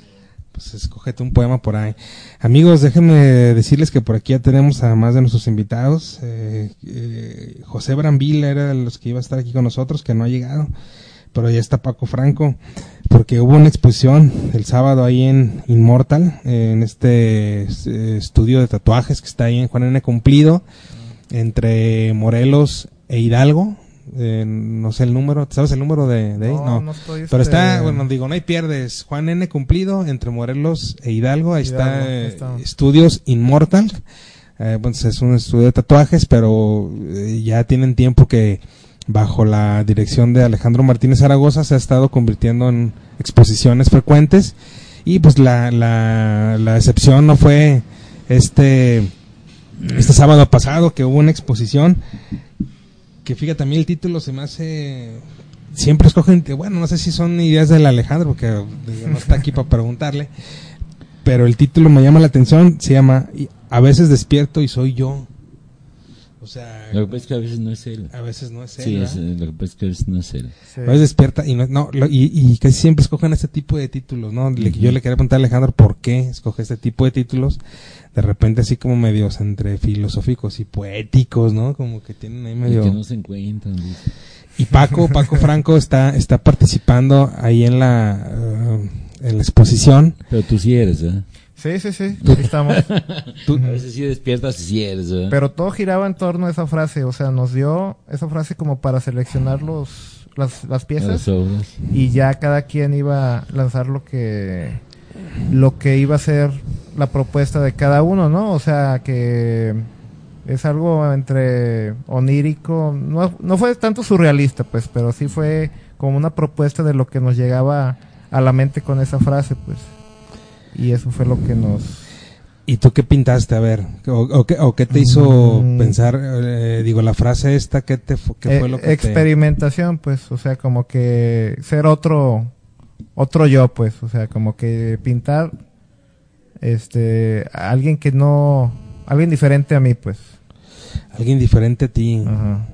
Pues escogete un poema por ahí. Amigos, déjenme decirles que por aquí ya tenemos a más de nuestros invitados. Eh, eh, José Brambila era de los que iba a estar aquí con nosotros, que no ha llegado pero ya está Paco Franco, porque hubo una exposición el sábado ahí en Immortal, en este eh, estudio de tatuajes que está ahí en Juan N. Cumplido, entre Morelos e Hidalgo. Eh, no sé el número, ¿sabes el número de, ahí? No, no. pero está, este, bueno, digo, no hay pierdes. Juan N. Cumplido entre Morelos e Hidalgo, ahí, está, Estudios Immortal. Eh, pues es un estudio de tatuajes, pero ya tienen tiempo que bajo la dirección de Alejandro Martínez Zaragoza, se ha estado convirtiendo en exposiciones frecuentes y pues la, la, la excepción no fue este, este sábado pasado que hubo una exposición que fíjate, a el título se me hace... Siempre escogen, bueno, no sé si son ideas del Alejandro, porque no está aquí para preguntarle, pero el título me llama la atención, se llama A veces despierto y soy yo. O sea, lo que pasa es que a veces no es él. A veces no es él. Sí, es, lo que pasa es que a veces no es él. A veces despierta y no, no y, y, casi siempre escogen este tipo de títulos, ¿no? Yo le quería preguntar a Alejandro por qué escoge este tipo de títulos. De repente así como medios entre filosóficos y poéticos, ¿no? Como que tienen ahí medio... Y que no se encuentran. Y Paco, Paco Franco está, está participando ahí en la, uh, en la exposición. Pero tú sí eres, ¿eh? Sí, sí, sí, aquí estamos. Tú, a veces sí despiertas y sí eres. Pero todo giraba en torno a esa frase, o sea, nos dio esa frase como para seleccionar los las, las piezas Las y ya cada quien iba a lanzar lo que lo que iba a ser la propuesta de cada uno, ¿no? O sea, que es algo entre onírico, no, no fue tanto surrealista, pues, pero sí fue como una propuesta de lo que nos llegaba a la mente con esa frase, pues. Y eso fue lo que nos... ¿Y tú qué pintaste? A ver, ¿o, o qué, o qué te hizo Mm. pensar? eh, digo, la frase esta, ¿qué, te, qué fue eh, lo que te... experimentación, pues, o sea, como que ser otro otro yo, pues, o sea, como que pintar este a alguien que no alguien diferente a mí, pues. Alguien diferente a ti. Ajá.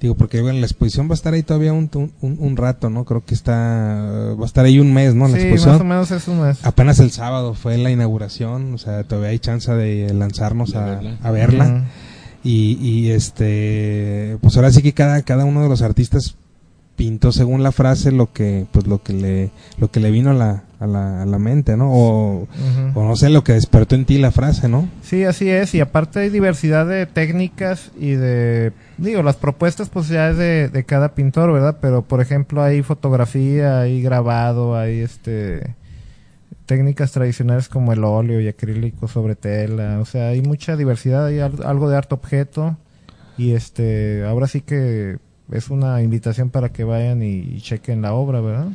Digo, porque bueno, la exposición va a estar ahí todavía un, un, un rato, ¿no? Creo que está... Va a estar ahí un mes, ¿no? La Sí, exposición. más o menos es un mes. Apenas el sábado fue la inauguración, o sea, todavía hay chance de lanzarnos De a, verla. a verla. Y, y este, pues ahora sí que cada, cada uno de los artistas pintó según la frase lo que, pues lo que le, lo que le vino a la, a la, a la mente, ¿no? O, o no sé, lo que despertó en ti la frase, ¿no? Sí, así es, y aparte hay diversidad de técnicas y de, digo, las propuestas pues ya es de, de cada pintor, ¿verdad? Pero por ejemplo hay fotografía, hay grabado, hay este técnicas tradicionales como el óleo y acrílico sobre tela, o sea, hay mucha diversidad, hay al- algo de arte objeto y este, ahora sí que es una invitación para que vayan y, y chequen la obra, ¿verdad?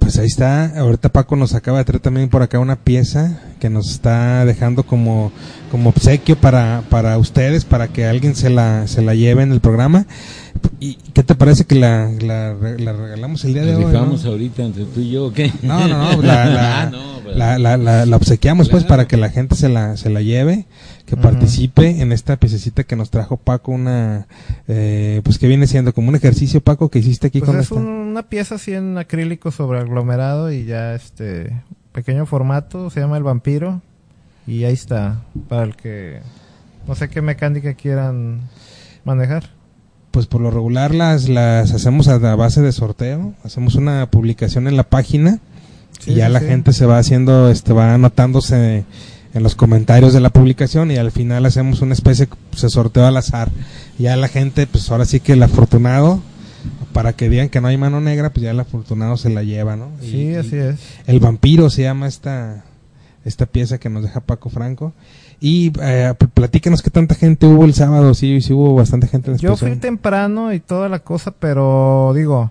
Pues ahí está, ahorita Paco nos acaba de traer también por acá una pieza que nos está dejando como, como obsequio para, para ustedes, para que alguien se la, se la lleve en el programa. ¿Y qué te parece que la, la, la regalamos el día de ¿Nos hoy? ¿no? rifamos ahorita entre tú y yo o qué? No, no, no, la, la, Ah, no, pero- la, la, la- la obsequiamos pues para que la gente se la, se la lleve, que participe en esta piececita que nos trajo Paco, una, eh, pues que viene siendo como un ejercicio Paco que hiciste aquí Pues con es esta. un- una pieza así en acrílico sobre aglomerado y ya este pequeño formato, se llama El Vampiro y ahí está, para el que no sé qué mecánica quieran manejar. Pues por lo regular las, las hacemos a la base de sorteo, hacemos una publicación en la página Sí, y ya sí, la sí. gente se va haciendo, este, va anotándose en los comentarios de la publicación y al final hacemos una especie pues, de sorteo al azar. Ya la gente, pues ahora sí que el afortunado, para que digan que no hay mano negra, pues ya el afortunado se la lleva, ¿no? Y- Sí, así es. El vampiro se llama esta, esta pieza que nos deja Paco Franco. Y eh, pl- platícanos qué tanta gente hubo el sábado, sí, sí hubo bastante gente en la Yo fui temprano y toda la cosa, pero digo,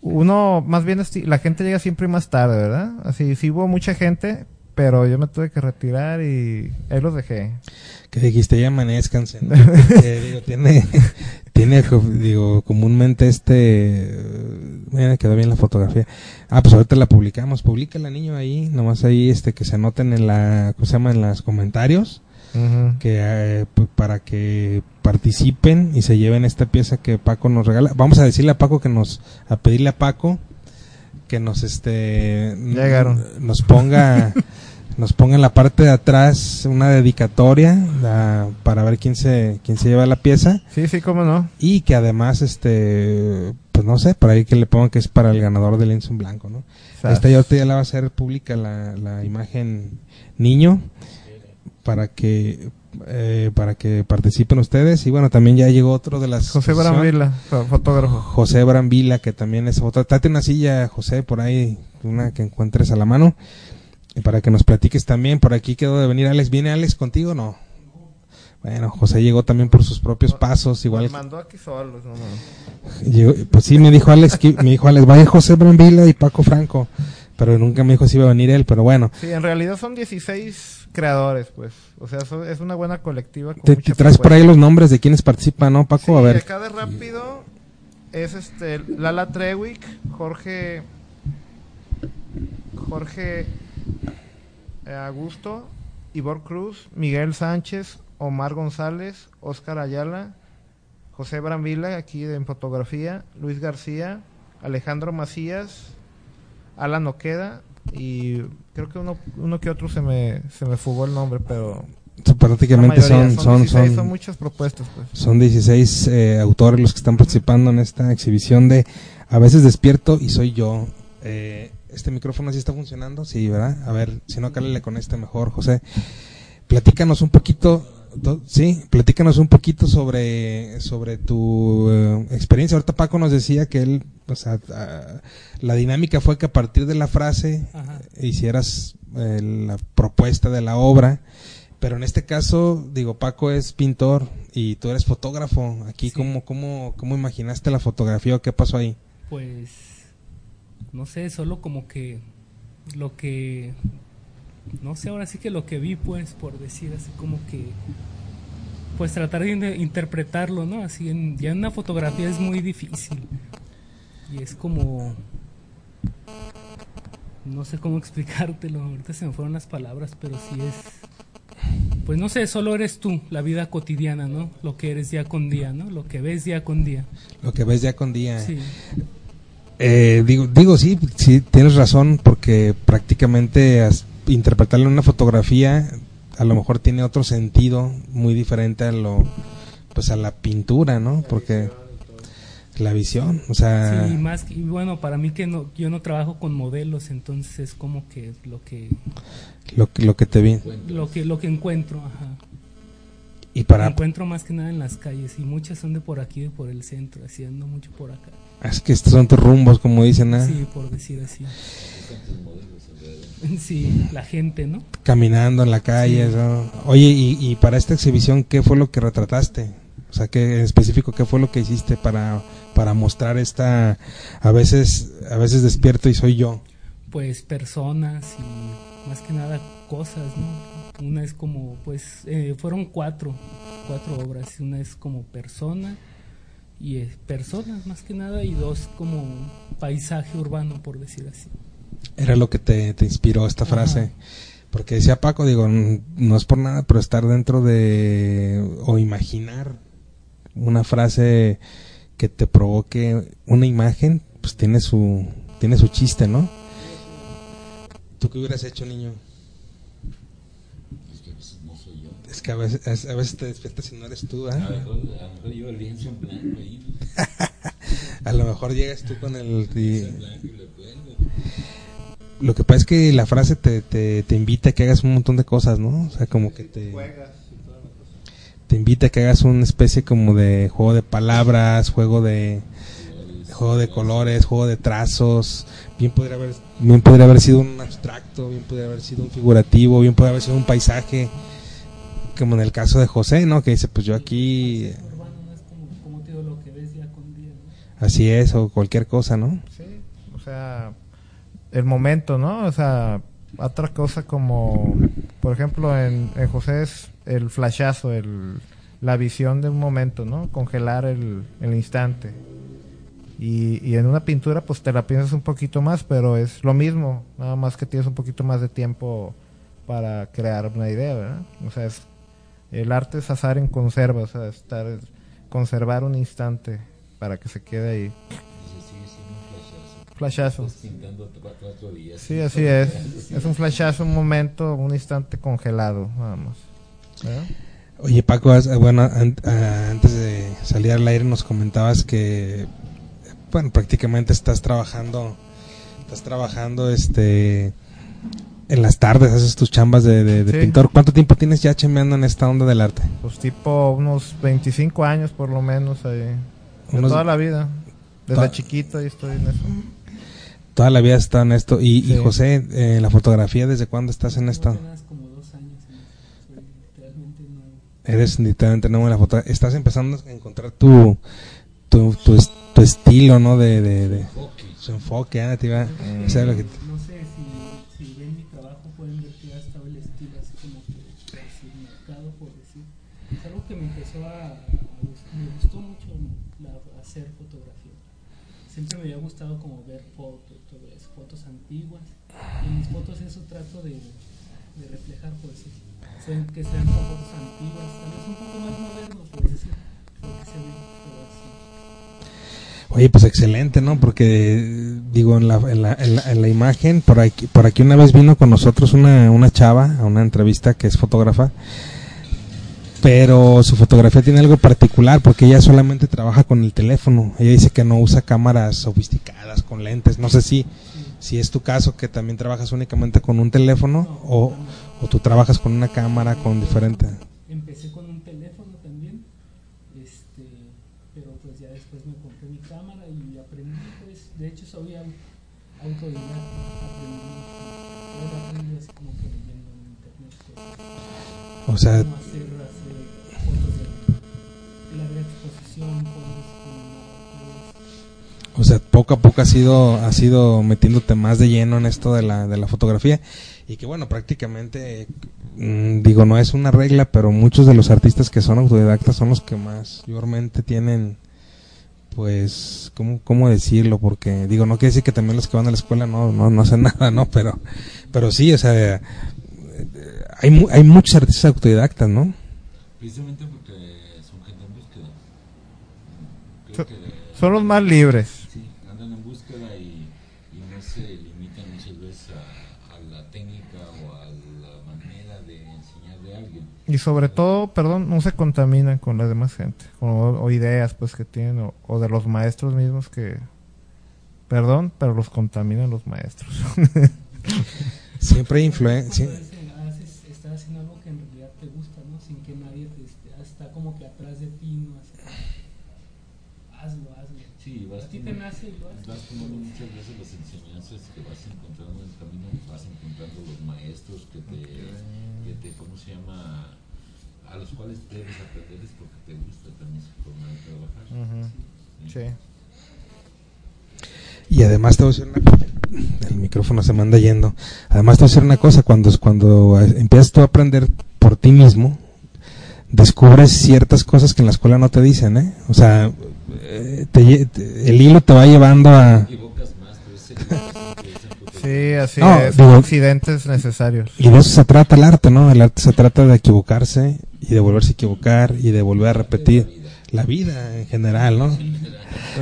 uno más bien la gente llega siempre más tarde, ¿verdad? Así sí hubo mucha gente, pero yo me tuve que retirar y ahí los dejé. que dijiste ya amanezcanse ¿no? Porque, digo tiene tiene digo comúnmente este eh, mira quedó bien la fotografía ah pues ahorita la publicamos la niño ahí nomás ahí este que se anoten en la ¿cómo se llama? en los comentarios que eh, para que participen y se lleven esta pieza que Paco nos regala vamos a decirle a Paco que nos a pedirle a Paco que nos este llegaron. nos ponga nos ponga en la parte de atrás una dedicatoria para ver quién se quién se lleva la pieza Sí, sí, cómo no. y que además este pues no sé por ahí que le pongan que es para el ganador del lienzo en blanco no Sas. esta ya ahorita ya la va a hacer pública la, la imagen niño para que eh, para que participen ustedes y bueno también ya llegó otro de las José Brambila, fo- fotógrafo. José Brambila que también es otra trate una silla José por ahí una que encuentres a la mano y para que nos platiques también por aquí quedó de venir Alex viene Alex contigo o no bueno José llegó también por sus propios pasos igual Nos mandó aquí solos, no, no. Llegó- pues sí, me dijo Alex, que, me dijo Alex, vaya José Brambila y Paco Franco, pero nunca me dijo si iba a venir él, pero bueno, Sí, en realidad son 16 creadores, pues. O sea, es una buena colectiva. Con te, traes por ahí los nombres de quienes participan, ¿no, Paco? Sí, a ver, acá de rápido es este Lala Trewick, Jorge Jorge Augusto, Ivor Cruz, Miguel Sánchez, Omar González, Oscar Ayala, José Brambila, aquí en fotografía, Luis García, Alejandro Macías, Alan Oqueda y creo que uno, uno que otro se me, se me fugó el nombre, pero prácticamente mayoría, son, son, 16, son, son muchas propuestas, pues. son 16 eh, autores los que están participando en esta exhibición de A veces despierto y soy yo. Eh, este micrófono sí está funcionando, sí, ¿verdad? A ver, si no, cálale con este mejor, José. Platícanos un poquito, to- sí, platícanos un poquito sobre, sobre tu eh, experiencia. Ahorita Paco nos decía que él, o sea, ah, la dinámica fue que a partir de la frase Ajá. hicieras eh, la propuesta de la obra. Pero en este caso, digo, Paco es pintor y tú eres fotógrafo. Aquí, Sí. ¿cómo, cómo, ¿cómo imaginaste la fotografía o qué pasó ahí? Pues, no sé, solo como que lo que, no sé, ahora sí que lo que vi, pues, por decir así como que, pues tratar de in- interpretarlo, ¿no? Así, en, ya en una fotografía es muy difícil. Y es como, no sé cómo explicártelo, ahorita se me fueron las palabras, pero sí es, pues no sé, solo eres tú, la vida cotidiana, ¿no? Lo que eres día con día, ¿no? Lo que ves día con día. Lo que ves día con día. Sí. Eh, digo, digo, sí, sí, tienes razón, porque prácticamente en una fotografía a lo mejor tiene otro sentido muy diferente a lo, pues a la pintura, ¿no? Porque la visión, o sea, Sí, más que- y bueno, para mí que no, yo no trabajo con modelos, entonces es como que lo que lo, que- lo que te vi. lo que lo que encuentro, ajá. Y para, encuentro más que nada en las calles y muchas son de por aquí, de por el centro, haciendo mucho por acá. es que estos son tus rumbos, como dicen, ¿eh? Sí, por decir así. Sí, la gente, ¿no? caminando en la calle. ¿no? Oye, y, y para esta exhibición, ¿qué fue lo que retrataste? O sea, ¿qué, en específico, ¿qué fue lo que hiciste para, para mostrar esta, a veces, a veces despierto y soy yo? Pues personas y más que nada cosas, ¿no? Una es como, pues, eh, fueron cuatro, cuatro obras. Una es como persona y eh, personas más que nada y dos como paisaje urbano, por decir así. Era lo que te, te inspiró esta frase. Ajá. Porque decía Paco, digo, no es por nada, pero estar dentro de, o imaginar una frase que te provoque una imagen, pues tiene su, tiene su chiste, ¿no? ¿Tú qué hubieras hecho, niño? Es que a veces, a veces te despiertas y no eres tú, ¿ah? A lo mejor, a lo mejor yo el lienzo en blanco ahí. A lo mejor llegas tú con el... y- lo que pasa es que la frase te, te, te invita a que hagas un montón de cosas, ¿no? O sea, como que te... Te invita a que hagas una especie como de juego de palabras, juego de... Juego de colores, juego de trazos. Bien podría haber, bien podría haber sido un abstracto, bien podría haber sido un figurativo, bien podría haber sido un paisaje. Como en el caso de José, ¿no? Que dice, pues yo aquí... Así es, o cualquier cosa, ¿no? Sí, o sea, el momento, ¿no? O sea, otra cosa como, por ejemplo, en, en José es el flashazo, el, la visión de un momento, ¿no? Congelar el, el instante. Y, y en una pintura, pues te la piensas un poquito más, pero es lo mismo, nada más que tienes un poquito más de tiempo para crear una idea, ¿verdad? O sea, es, el arte es azar en conserva, o sea, estar, conservar un instante para que se quede ahí. Flashazo. Sí, así es. Es un flashazo, un momento, un instante congelado. ¿Verdad? Oye Paco, eh, bueno, ah, antes de salir al aire nos comentabas que, bueno, prácticamente estás trabajando, estás trabajando, este, en las tardes, haces tus chambas de, de- de Sí. pintor. ¿Cuánto tiempo tienes ya chambeando en esta onda del arte? Pues tipo unos 25 años por lo menos ahí. De Unos- toda la vida. Desde Toda- chiquito ahí estoy en eso. Toda la vida has estado en esto. Y, y. José, eh, la fotografía, ¿desde cuándo estás en esto? Apenas como dos años, literalmente nuevo. Eres literalmente nuevo en la foto. Estás empezando a encontrar tu, tu, tu, tu estilo, ¿no? De, de, de- su enfoque, te iba- o sea, lo que- No sé si, si ven mi trabajo pueden ver que ha estado el estilo así como que decir, marcado por decir. Es algo que me empezó a, a gust- me gustó mucho la- hacer fotografía. Siempre me había gustado como ver fotos, todo fotos antiguas. Y mis fotos eso trato de, de reflejar. Sean, que sean fotos antiguas, tal vez un poco más modernos, por decir. Lo se ve, pero así. Oye, pues excelente, ¿no? Porque, digo, en la, en la, en la, en la imagen, por aquí, por aquí una vez vino con nosotros una, una chava a una entrevista que es fotógrafa, pero su fotografía tiene algo particular porque ella solamente trabaja con el teléfono. Ella dice que no usa cámaras sofisticadas con lentes. No sé si, si es tu caso que también trabajas únicamente con un teléfono o, o tú trabajas con una cámara con diferente. Empecé con un teléfono también, este, pero pues ya después me compré mi cámara y aprendí, pues, de hecho soy au- autodidacta, aprendí, aprendí así como que leyendo en internet, pues, O sea, cómo hacer, hacer fotos de la gran exposición, cómo es o sea, poco a poco has ido, has ido metiéndote más de lleno en esto de la, de la fotografía y que bueno, prácticamente, mm, digo, no es una regla, pero muchos de los artistas que son autodidactas son los que más mayormente tienen, pues, ¿cómo, cómo decirlo? Porque, digo, no quiere decir que también los que van a la escuela no, no, no hacen nada, ¿no? Pero, pero sí, o sea, eh, hay, mu- hay muchos artistas autodidactas, ¿no? Precisamente porque son gente en búsqueda. Creo que Son los más libres. sí, andan en búsqueda y, y no se limitan muchas veces a, a la técnica o a la manera de enseñar de alguien. Y sobre todo, perdón, no se contaminan con la demás gente. O, o ideas pues que tienen. O, o de los maestros mismos que... Perdón, pero los contaminan los maestros. Siempre influencia. Estás haciendo algo que en realidad te gusta, ¿no? Sin que nadie te esté, está como que atrás de ti, ¿no? Así, hazlo, hazlo. Sí, vas A ti te nace y lo haces. Vas tomando muchas veces las enseñanzas que vas encontrando en el camino, vas encontrando los maestros que te, que te ¿cómo se llama? A los cuales debes aprender es porque te gusta también su forma de trabajar. Ujú. Sí. Y además te voy a decir una cosa. El micrófono se me anda yendo. Además te voy a decir una cosa. Cuando, cuando empiezas tú a aprender por ti mismo, descubres ciertas cosas que en la escuela no te dicen, ¿eh? O sea, eh, te te- el hilo te va llevando a... Sí, así No, es. digo- accidentes necesarios. Y de eso se trata el arte, ¿no? El arte se trata de equivocarse y de volverse a equivocar y de volver a repetir. La vida en general, ¿no?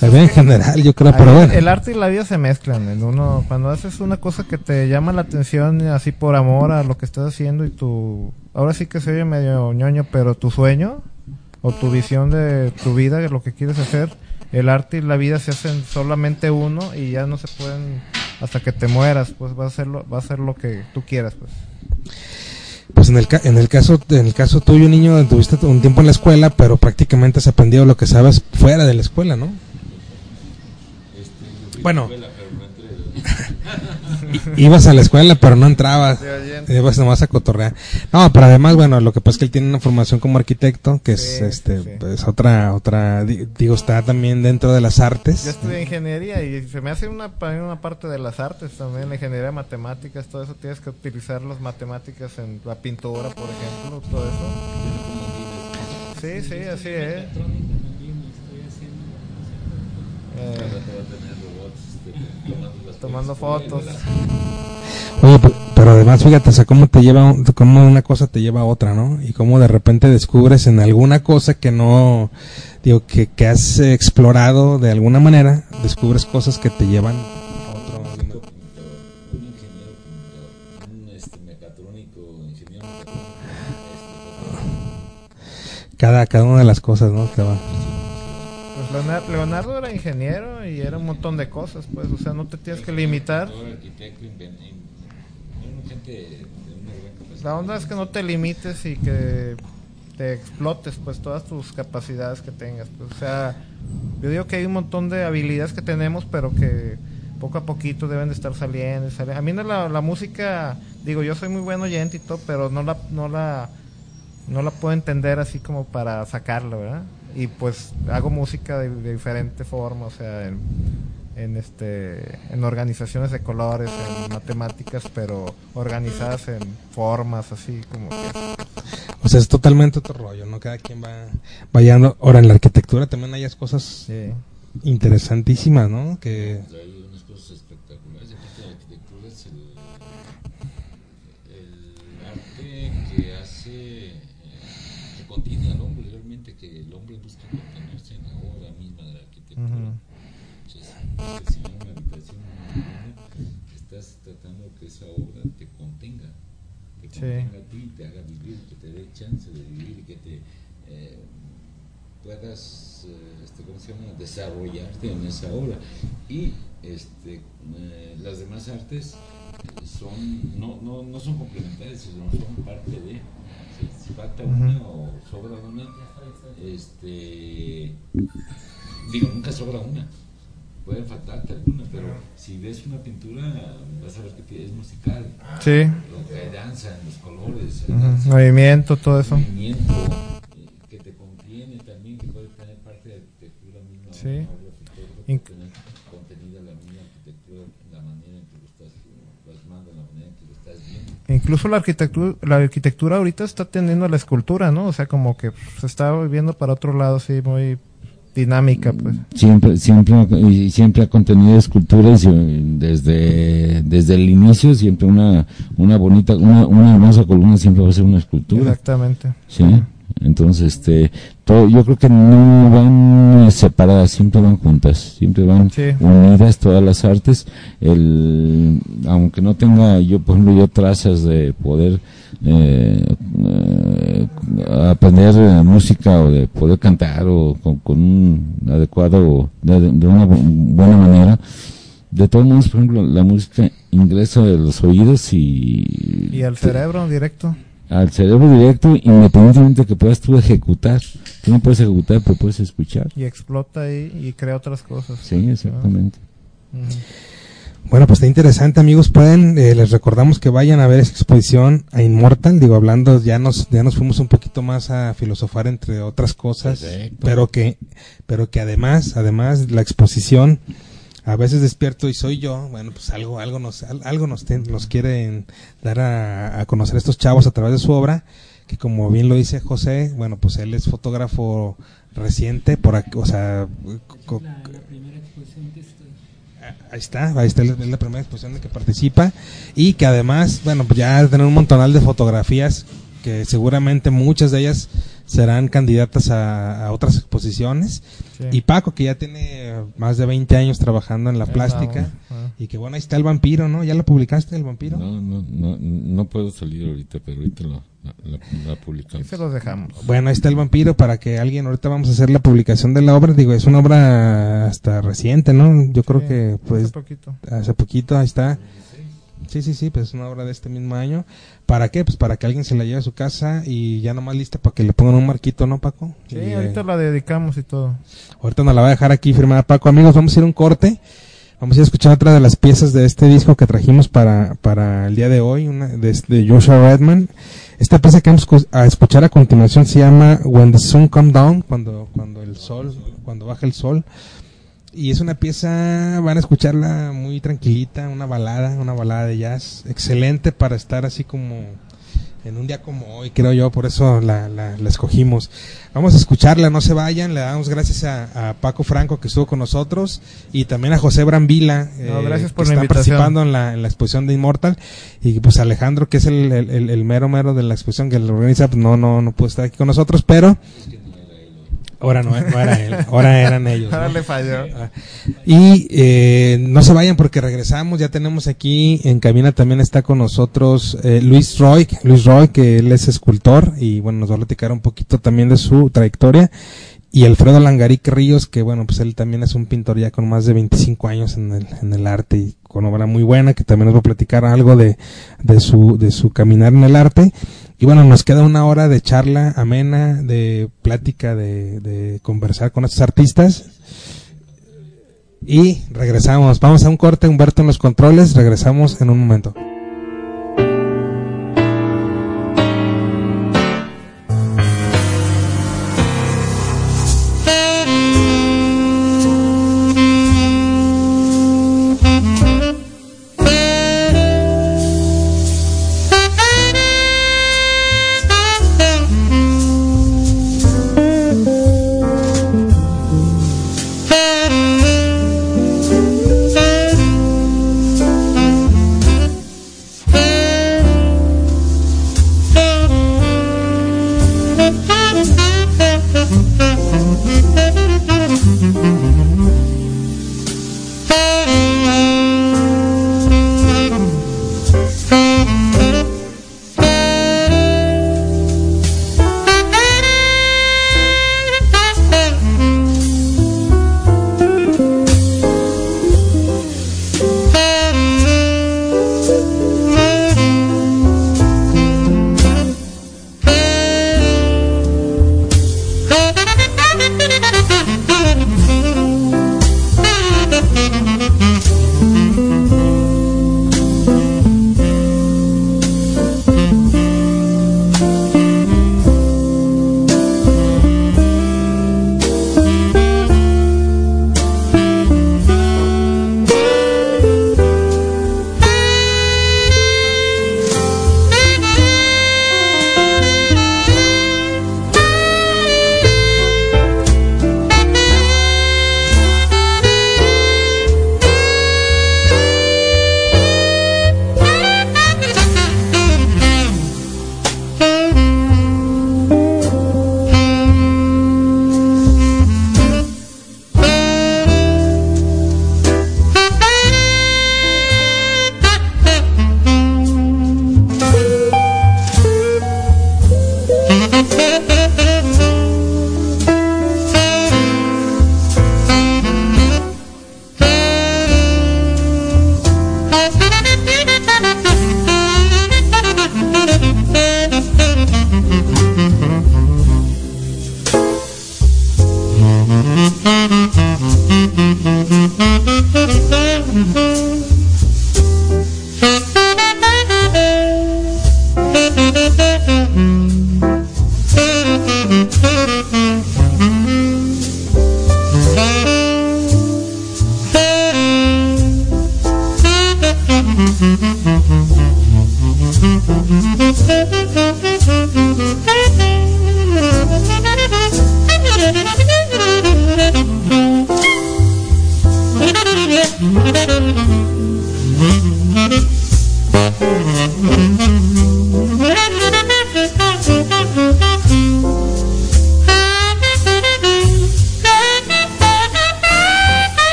La vida en general, yo creo, Ahí pero bueno. El arte y la vida se mezclan. En uno, cuando haces una cosa que te llama la atención así por amor a lo que estás haciendo y tu, ahora sí que se oye medio ñoño, pero tu sueño o tu visión de tu vida, de lo que quieres hacer, el arte y la vida se hacen solamente uno y ya no se pueden hasta que te mueras, pues va a ser lo, va a ser lo que tú quieras, pues. Pues en el, ca- en el caso en el caso tuyo, niño, tuviste un tiempo en la escuela, pero prácticamente has aprendido lo que sabes fuera de la escuela, ¿no? Este, Bueno. la escuela, pero no entré. Ibas a la escuela, pero no entrabas. Ibas nomás a cotorrear. No, pero además, bueno, lo que pasa es que él tiene una formación como arquitecto, que es Sí, este, sí. pues otra, otra, di- digo, está también dentro de las Yo artes. estudié ingeniería y se me hace una, para mí una parte de las artes también, la ingeniería de matemáticas, todo eso tienes que utilizar las matemáticas en la pintura, por ejemplo, todo eso. Sí, sí, así es. Eh, Tomando fotos. Oye, pe- pero además, fíjate, o sea, cómo te lleva, cómo una cosa te lleva a otra, ¿no? Y cómo de repente descubres en alguna cosa que no, digo, que, que has explorado de alguna manera, descubres cosas que te llevan a otro. Cada, cada una de las cosas, ¿no? Que va. Leonardo, Leonardo era ingeniero y era un montón de cosas, pues, o sea, no te tienes que limitar. La onda es que no te limites y que te explotes pues todas tus capacidades que tengas. Pues, o sea, yo digo que hay un montón de habilidades que tenemos, pero que poco a poquito deben de estar saliendo. y sali- A mí no la, la música, digo, yo soy muy buen oyente y todo, pero no la, no la, no la puedo entender así como para sacarla, ¿verdad? Y pues hago música de, de diferente forma, o sea, en, en este en organizaciones de colores, en matemáticas, pero organizadas en formas así como que O sea, es totalmente otro rollo, ¿no? Cada quien va vayando. Ahora, en la arquitectura también hay cosas sí. interesantísimas, ¿no? Que Sí. contenga a ti, te haga vivir, que te dé chance de vivir, que te eh, puedas, eh, este, ¿cómo se llama?, desarrollarte en esa obra. Y este, eh, las demás artes son no, no, no son complementarias, sino son parte de. Si, si falta una o sobra una, este, digo, nunca sobra una. Pueden faltarte alguna, pero si ves una pintura vas a ver que es musical. Sí. Lo que hay danza, en los colores, Ujú. danza, Movimiento, todo eso. movimiento, eh, que te contiene también, que puede tener parte de arquitectura misma. Sí. obra contenida la misma arquitectura la manera en que lo estás plasmando, la manera en que lo estás viendo. Incluso la arquitectura, la arquitectura ahorita está tendiendo a la escultura, ¿no? O sea, como que se está viendo para otro lado, sí, muy dinámica, pues. Siempre, siempre, y siempre ha contenido esculturas eh, desde, desde el inicio, siempre una, una bonita, una, una hermosa columna siempre va a ser una escultura. Exactamente. Sí, entonces, este, todo, yo creo que no van separadas, siempre van juntas, siempre van Sí. unidas todas las artes. El, aunque no tenga yo, por ejemplo, yo trazas de poder eh, eh, aprender eh, música o de poder cantar o con, con un adecuado, de, de una bu- buena manera. De todos modos, por ejemplo, la música ingresa de los oídos y, Y al cerebro directo. al cerebro directo, independientemente de que puedas tú ejecutar. Tú no puedes ejecutar, pero puedes escuchar. Y explota y crea otras cosas. Sí, exactamente. Bueno, pues está interesante, amigos. Pueden, eh, les recordamos que vayan a ver esa exposición a Immortal. Digo, hablando, ya nos, ya nos fuimos un poquito más a filosofar entre otras cosas. Perfecto. Pero que, pero que además, además, la exposición, a veces despierto y soy yo. Bueno, pues algo, algo nos, al- algo nos, ten- nos quieren dar a, a conocer estos chavos a través de su obra. Que como bien lo dice José, bueno, pues él es fotógrafo reciente, por aquí, o sea, co- La, la primera exposición que estoy. Ahí está, ahí está, es la primera exposición de que participa y que además, bueno, pues ya tener un montonal de fotografías que seguramente muchas de ellas serán candidatas a, a otras exposiciones. Sí. Y Paco, que ya tiene más de 20 años trabajando en la plástica. Ah. Y que bueno, ahí está el vampiro, ¿no? ¿Ya lo publicaste, el vampiro? No, no, no, no puedo salir ahorita, pero ahorita lo, la, publicamos. se los dejamos. Bueno, ahí está el vampiro para que alguien, ahorita vamos a hacer la publicación de la obra. Digo, es una obra hasta reciente, ¿no? Yo creo Sí, que pues hace poquito. hace poquito, ahí está. Sí, sí, sí, pues es una obra de este mismo año. ¿Para qué? Pues para que alguien se la lleve a su casa y ya nomás lista para que le pongan un marquito, ¿no, Paco? Sí, Y, eh, ahorita la dedicamos y todo. ahorita nos la va a dejar aquí firmada Paco. Amigos, vamos a ir a un corte. Vamos a escuchar otra de las piezas de este disco que trajimos para, para el día de hoy, una de, de Joshua Redman. Esta pieza que vamos a escuchar a continuación se llama When the Sun Come Down, cuando, cuando el sol, cuando baja el sol. Y es una pieza, van a escucharla muy tranquilita, una balada, una balada de jazz, excelente para estar así como en un día como hoy, creo yo, por eso la, la, la escogimos. Vamos a escucharla, no se vayan, le damos gracias a, a Paco Franco que estuvo con nosotros y también a José Brambila, eh, No, gracias por que la invitación. participando en la, en la exposición de Immortal y pues Alejandro que es el, el, el- el mero mero de la exposición que lo organiza, pues no, no, no pudo estar aquí con nosotros, pero ahora no, no era él, ahora eran ellos. ¿no? Ahora le falló. Y eh, no se vayan porque regresamos, ya tenemos aquí en cabina también está con nosotros eh, Luis Roy, Luis Roy que él es escultor y bueno, nos va a platicar un poquito también de su trayectoria y Alfredo Langaric Ríos que bueno, pues él también es un pintor ya con más de 25 años en el, en el arte y con obra muy buena que también nos va a platicar algo de, de su, de su caminar en el arte y bueno, nos queda una hora de charla amena, de plática, de, de conversar con estos artistas. Y regresamos. Vamos a un corte, Humberto en los controles. Regresamos en un momento.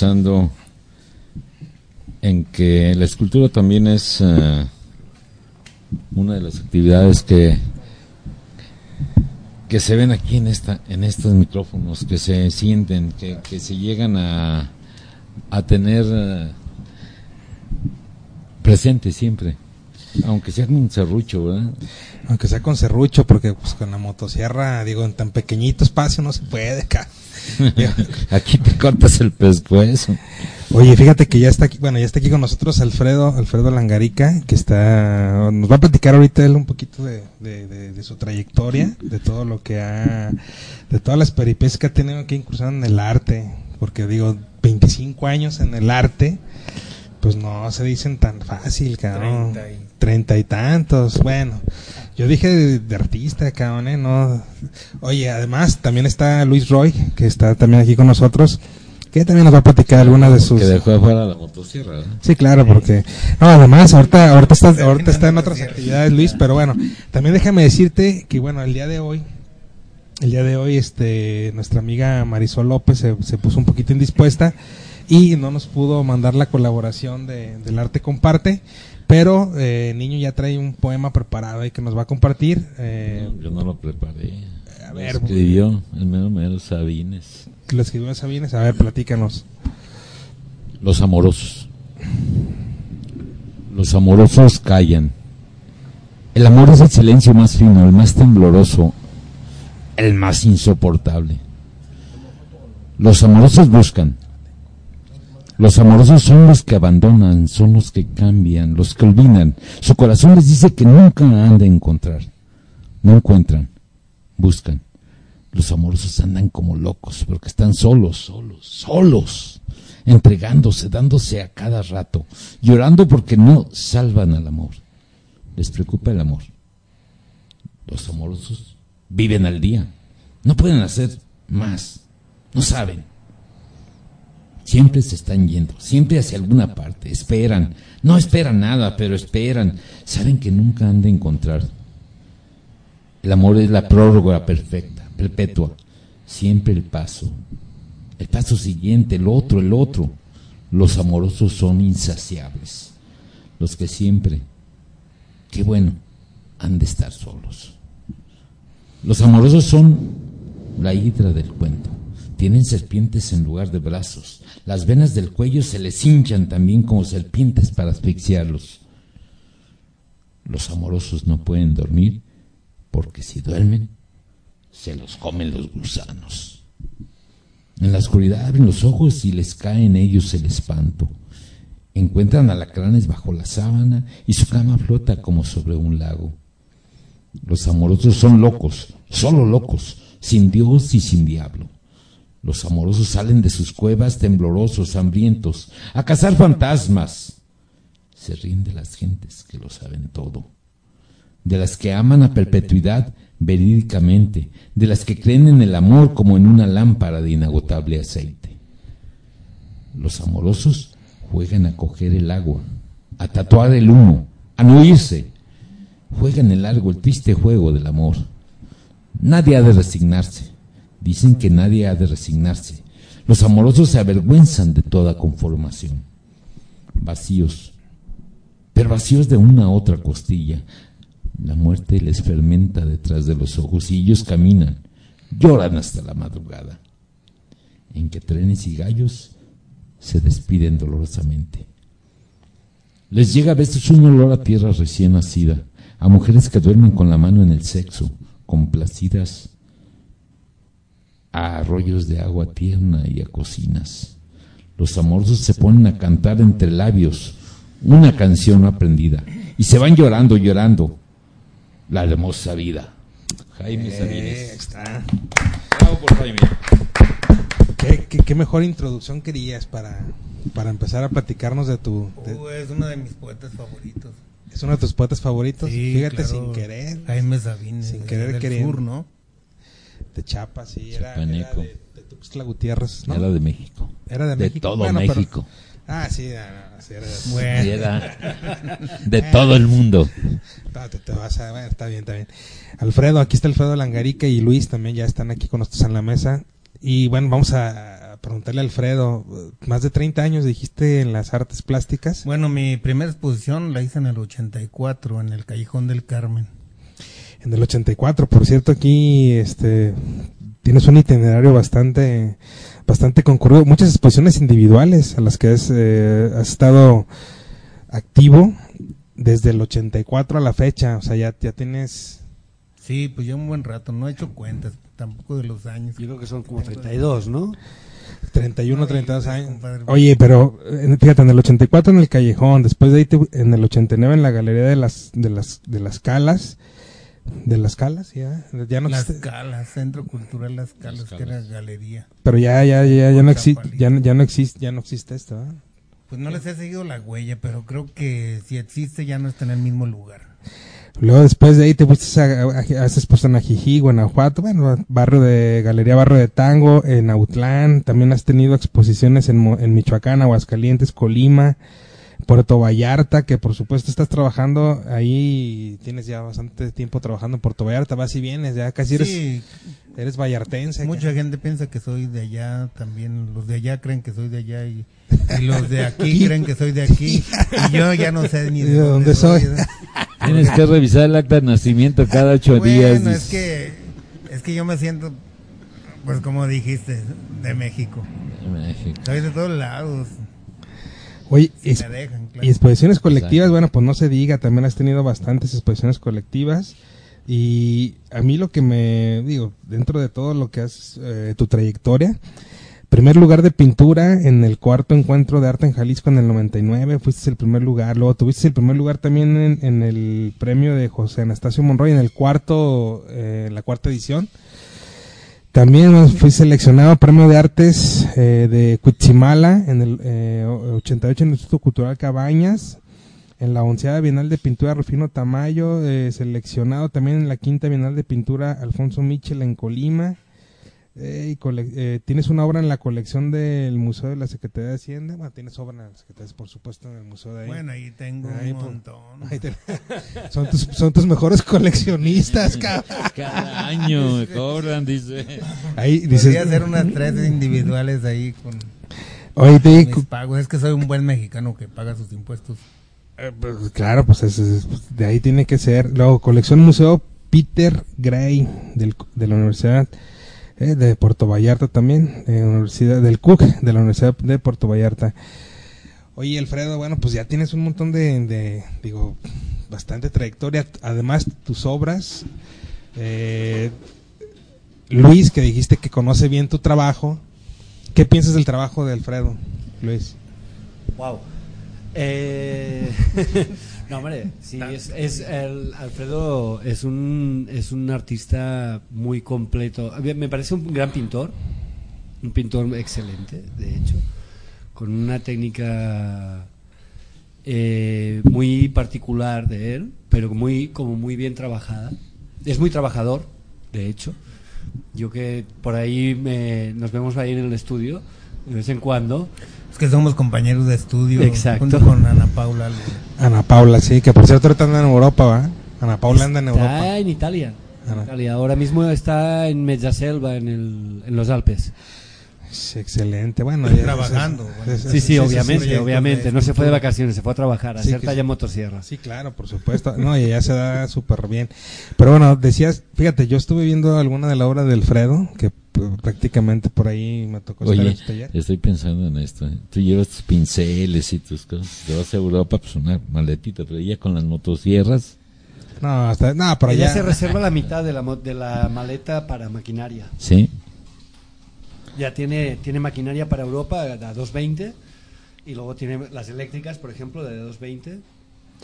Pensando en que la escultura también es eh, una de las actividades que que se ven aquí en esta en estos micrófonos que se sienten que, que se llegan a a tener eh, presente siempre aunque sea un serrucho ¿verdad? Aunque sea con serrucho, porque pues con la motosierra, digo, en tan pequeñito espacio no se puede, ca. aquí cortas el pescuezo Oye, fíjate que ya está aquí, bueno, ya está aquí con nosotros Alfredo, Alfredo Langarica, que está, nos va a platicar ahorita él un poquito de, de, de, de su trayectoria, de todo lo que ha, de todas las peripecias que ha tenido que incursionar en el arte, porque digo, 25 años en el arte, pues no se dicen tan fácil, cabrón. Treinta y tantos, bueno. Yo dije de, de artista, cabrón, ¿eh? No. Oye, además también está Luis Roy, que está también aquí con nosotros, que también nos va a platicar algunas de sus... Que dejó afuera la motosierra, ¿no? Sí, claro, porque no, además ahorita ahorita está ahorita está en otras actividades Luis, pero bueno, también déjame decirte que bueno, el día de hoy el día de hoy este nuestra amiga Marisol López se, se puso un poquito indispuesta y no nos pudo mandar la colaboración de, del arte comparte, pero eh, niño ya trae un poema preparado ahí que nos va a compartir. eh, No, yo no lo preparé. A Lo ver, escribió el mero mero Sabines. lo escribió Sabines, a ver, platícanos. Los amorosos. Los amorosos callan. El amor es el silencio más fino, el más tembloroso, el más insoportable. Los amorosos buscan. Los amorosos son los que abandonan, son los que cambian, los que olvidan. Su corazón les dice que nunca han de encontrar. No encuentran, buscan. Los amorosos andan como locos, porque están solos, solos, solos, entregándose, dándose a cada rato, llorando porque no salvan al amor. Les preocupa el amor. Los amorosos viven al día, no pueden hacer más, no saben. Siempre se están yendo, siempre hacia alguna parte, esperan, no esperan nada, pero esperan, saben que nunca han de encontrar. El amor es la prórroga perfecta, perpetua. Siempre el paso. El paso siguiente, el otro, el otro. Los amorosos son insaciables. Los que siempre, qué bueno, han de estar solos. Los amorosos son la hidra del cuento. Tienen serpientes en lugar de brazos. Las venas del cuello se les hinchan también como serpientes para asfixiarlos. Los amorosos no pueden dormir porque si duermen, se los comen los gusanos. En la oscuridad abren los ojos y les cae en ellos el espanto. Encuentran alacranes bajo la sábana y su cama flota como sobre un lago. Los amorosos son locos, solo locos, sin Dios y sin diablo. Los amorosos salen de sus cuevas temblorosos, hambrientos, a cazar fantasmas. Se ríen de las gentes que lo saben todo de las que aman a perpetuidad verídicamente, de las que creen en el amor como en una lámpara de inagotable aceite. Los amorosos juegan a coger el agua, a tatuar el humo, a no irse. Juegan el largo, el triste juego del amor. Nadie ha de resignarse. Dicen que nadie ha de resignarse. Los amorosos se avergüenzan de toda conformación. Vacíos, pero vacíos de una a otra costilla, la muerte les fermenta detrás de los ojos y ellos caminan, lloran hasta la madrugada, en que trenes y gallos se despiden dolorosamente. Les llega a veces un olor a tierra recién nacida, a mujeres que duermen con la mano en el sexo, complacidas a arroyos de agua tierna y a cocinas. Los amorosos se ponen a cantar entre labios una canción no aprendida y se van llorando, llorando la hermosa vida. Jaime Eh, Sabines. está. Bravo por Jaime. ¿Qué, qué, qué mejor introducción querías para, para empezar a platicarnos de tu... de- Uh, es uno de mis poetas favoritos. es uno de tus poetas favoritos. Sí, Fíjate, claro. sin querer. Jaime Sabines. Sin de- querer del queriendo. sur, ¿no? De Chiapas, sí. Era, de, de Tuxtla Gutiérrez, ¿no? Era de México. Era de de México. todo Bueno, pero- México. Ah, sí, ah, no, sí, era de- Bueno. Era de todo el mundo. Te, te vas a ver, está bien, está bien. Alfredo, aquí está Alfredo Langarica y Luis también ya están aquí con nosotros en la mesa. Y bueno, vamos a preguntarle a Alfredo, más de 30 años dijiste en las artes plásticas. Bueno, mi primera exposición la hice en el 84, en el Callejón del Carmen. En el 84, por cierto, aquí este tienes un itinerario bastante bastante concurrido, muchas exposiciones individuales a las que has, eh, has estado activo desde el 84 a la fecha, o sea, ya, ya tienes Sí, pues ya un buen rato, no he hecho cuentas tampoco de los años. Yo creo que son como 32, ¿no? 31, No, 32 y- años. Oye, pero eh, fíjate, en el 84 en el Callejón, después de ahí te- en el 89 en la Galería de las de las de las Calas, de las Calas, ya, ya no Las existe, Calas, Centro Cultural Las Calas, que era galería. pero ya ya ya ya no existe, Chapalita. ya, no- ya no existe, ya no existe esto, ¿eh? Pues no les he seguido la huella, pero creo que si existe ya no está en el mismo lugar. Luego después de ahí te fuiste a, a, a, haces puesto en Ajijí, Guanajuato, bueno, barrio de Galería Barrio de Tango, en Autlán, también has tenido exposiciones en, en Michoacán, Aguascalientes, Colima, Puerto Vallarta, que por supuesto estás trabajando ahí, tienes ya bastante tiempo trabajando en Puerto Vallarta, vas y vienes, ya casi eres, Sí, eres vallartense. mucha gente piensa que soy de allá, también los de allá creen que soy de allá y, y los de aquí creen que soy de aquí y yo ya no sé ni de, ¿De dónde soy? Tienes que revisar el acta de nacimiento cada ocho Bueno, días. es dices. que es que yo me siento pues como dijiste, de México. México. Soy de todos lados. Oye, Si es- me dejan, claro. Y exposiciones colectivas, Exacto. bueno, pues no se diga, también has tenido bastantes exposiciones colectivas. Y a mí lo que me digo, dentro de todo lo que has, eh, tu trayectoria, primer lugar de pintura en el cuarto encuentro de arte en Jalisco en el 99, fuiste el primer lugar, luego tuviste el primer lugar también en, en el premio de José Anastasio Monroy en el cuarto, eh, la cuarta edición. También fui seleccionado Premio de Artes eh, de Cuitzimala en el eh, 88 en el Instituto Cultural Cabañas. En la onceava Bienal de Pintura Rufino Tamayo, eh, seleccionado también en la quinta Bienal de Pintura Alfonso Michel en Colima. Eh, eh, tienes una obra en la colección del Museo de la Secretaría de Hacienda. Bueno, tienes obra en la Secretaría, por supuesto, en el museo de ahí. Bueno, ahí tengo Ahí, un pues, montón. Ahí te- son, tus, son tus mejores coleccionistas, cabrón. Cada año me cobran, dice. Ahí Podría dices, hacer unas tres individuales ahí con oye, te mis digo, pagos. Es que soy un buen mexicano que paga sus impuestos. Eh, pues, claro, pues es- es- pues, de ahí tiene que ser. Luego, colección Museo Peter Gray del- de la Universidad eh, de Puerto Vallarta también, eh, Universidad del Cook de la Universidad de Puerto Vallarta. Oye, Alfredo, bueno, pues ya tienes un montón de, de, digo, bastante trayectoria. Además, tus obras. eh, Luis, que dijiste que conoce bien tu trabajo. ¿Qué piensas del trabajo de Alfredo, Luis? Wow. Eh, no, hombre, sí, es, es el Alfredo es un, es un artista muy completo. Me parece un gran pintor, un pintor excelente, de hecho, con una técnica eh, muy particular de él, pero muy, como muy bien trabajada. Es muy trabajador, de hecho. Yo que por ahí me- nos vemos ahí en el estudio de vez en cuando. Que somos compañeros de estudio Exacto. junto con Ana Paula. Ana Paula, sí, que por cierto ahorita anda en Europa, ¿va? Ana Paula anda en Está Europa. en Italia. En Ah. Italia. Ahora mismo está en Mezzaselva, en, el, en los Alpes. Es excelente, bueno. ya- Trabajando, es- bueno. es- Sí, sí, obviamente, obviamente. No se fue de vacaciones, se fue a trabajar, a Sí, hacer talla sí. motosierra. Sí, claro, por supuesto. No, y ya se da súper bien. Pero bueno, decías, fíjate, yo estuve viendo alguna de la obra de Alfredo, que prácticamente por ahí me tocó estar Oye, en su taller. estoy pensando en esto. ¿eh? Tú llevas tus pinceles y tus cosas. Te vas a Europa, pues una maletita, pero ya con las motosierras. No, hasta, no, pero Ella ya. se reserva la mitad de la, mo- de la maleta para maquinaria. Sí. Ya tiene, tiene maquinaria para Europa a 220 y luego tiene las eléctricas, por ejemplo, de 220.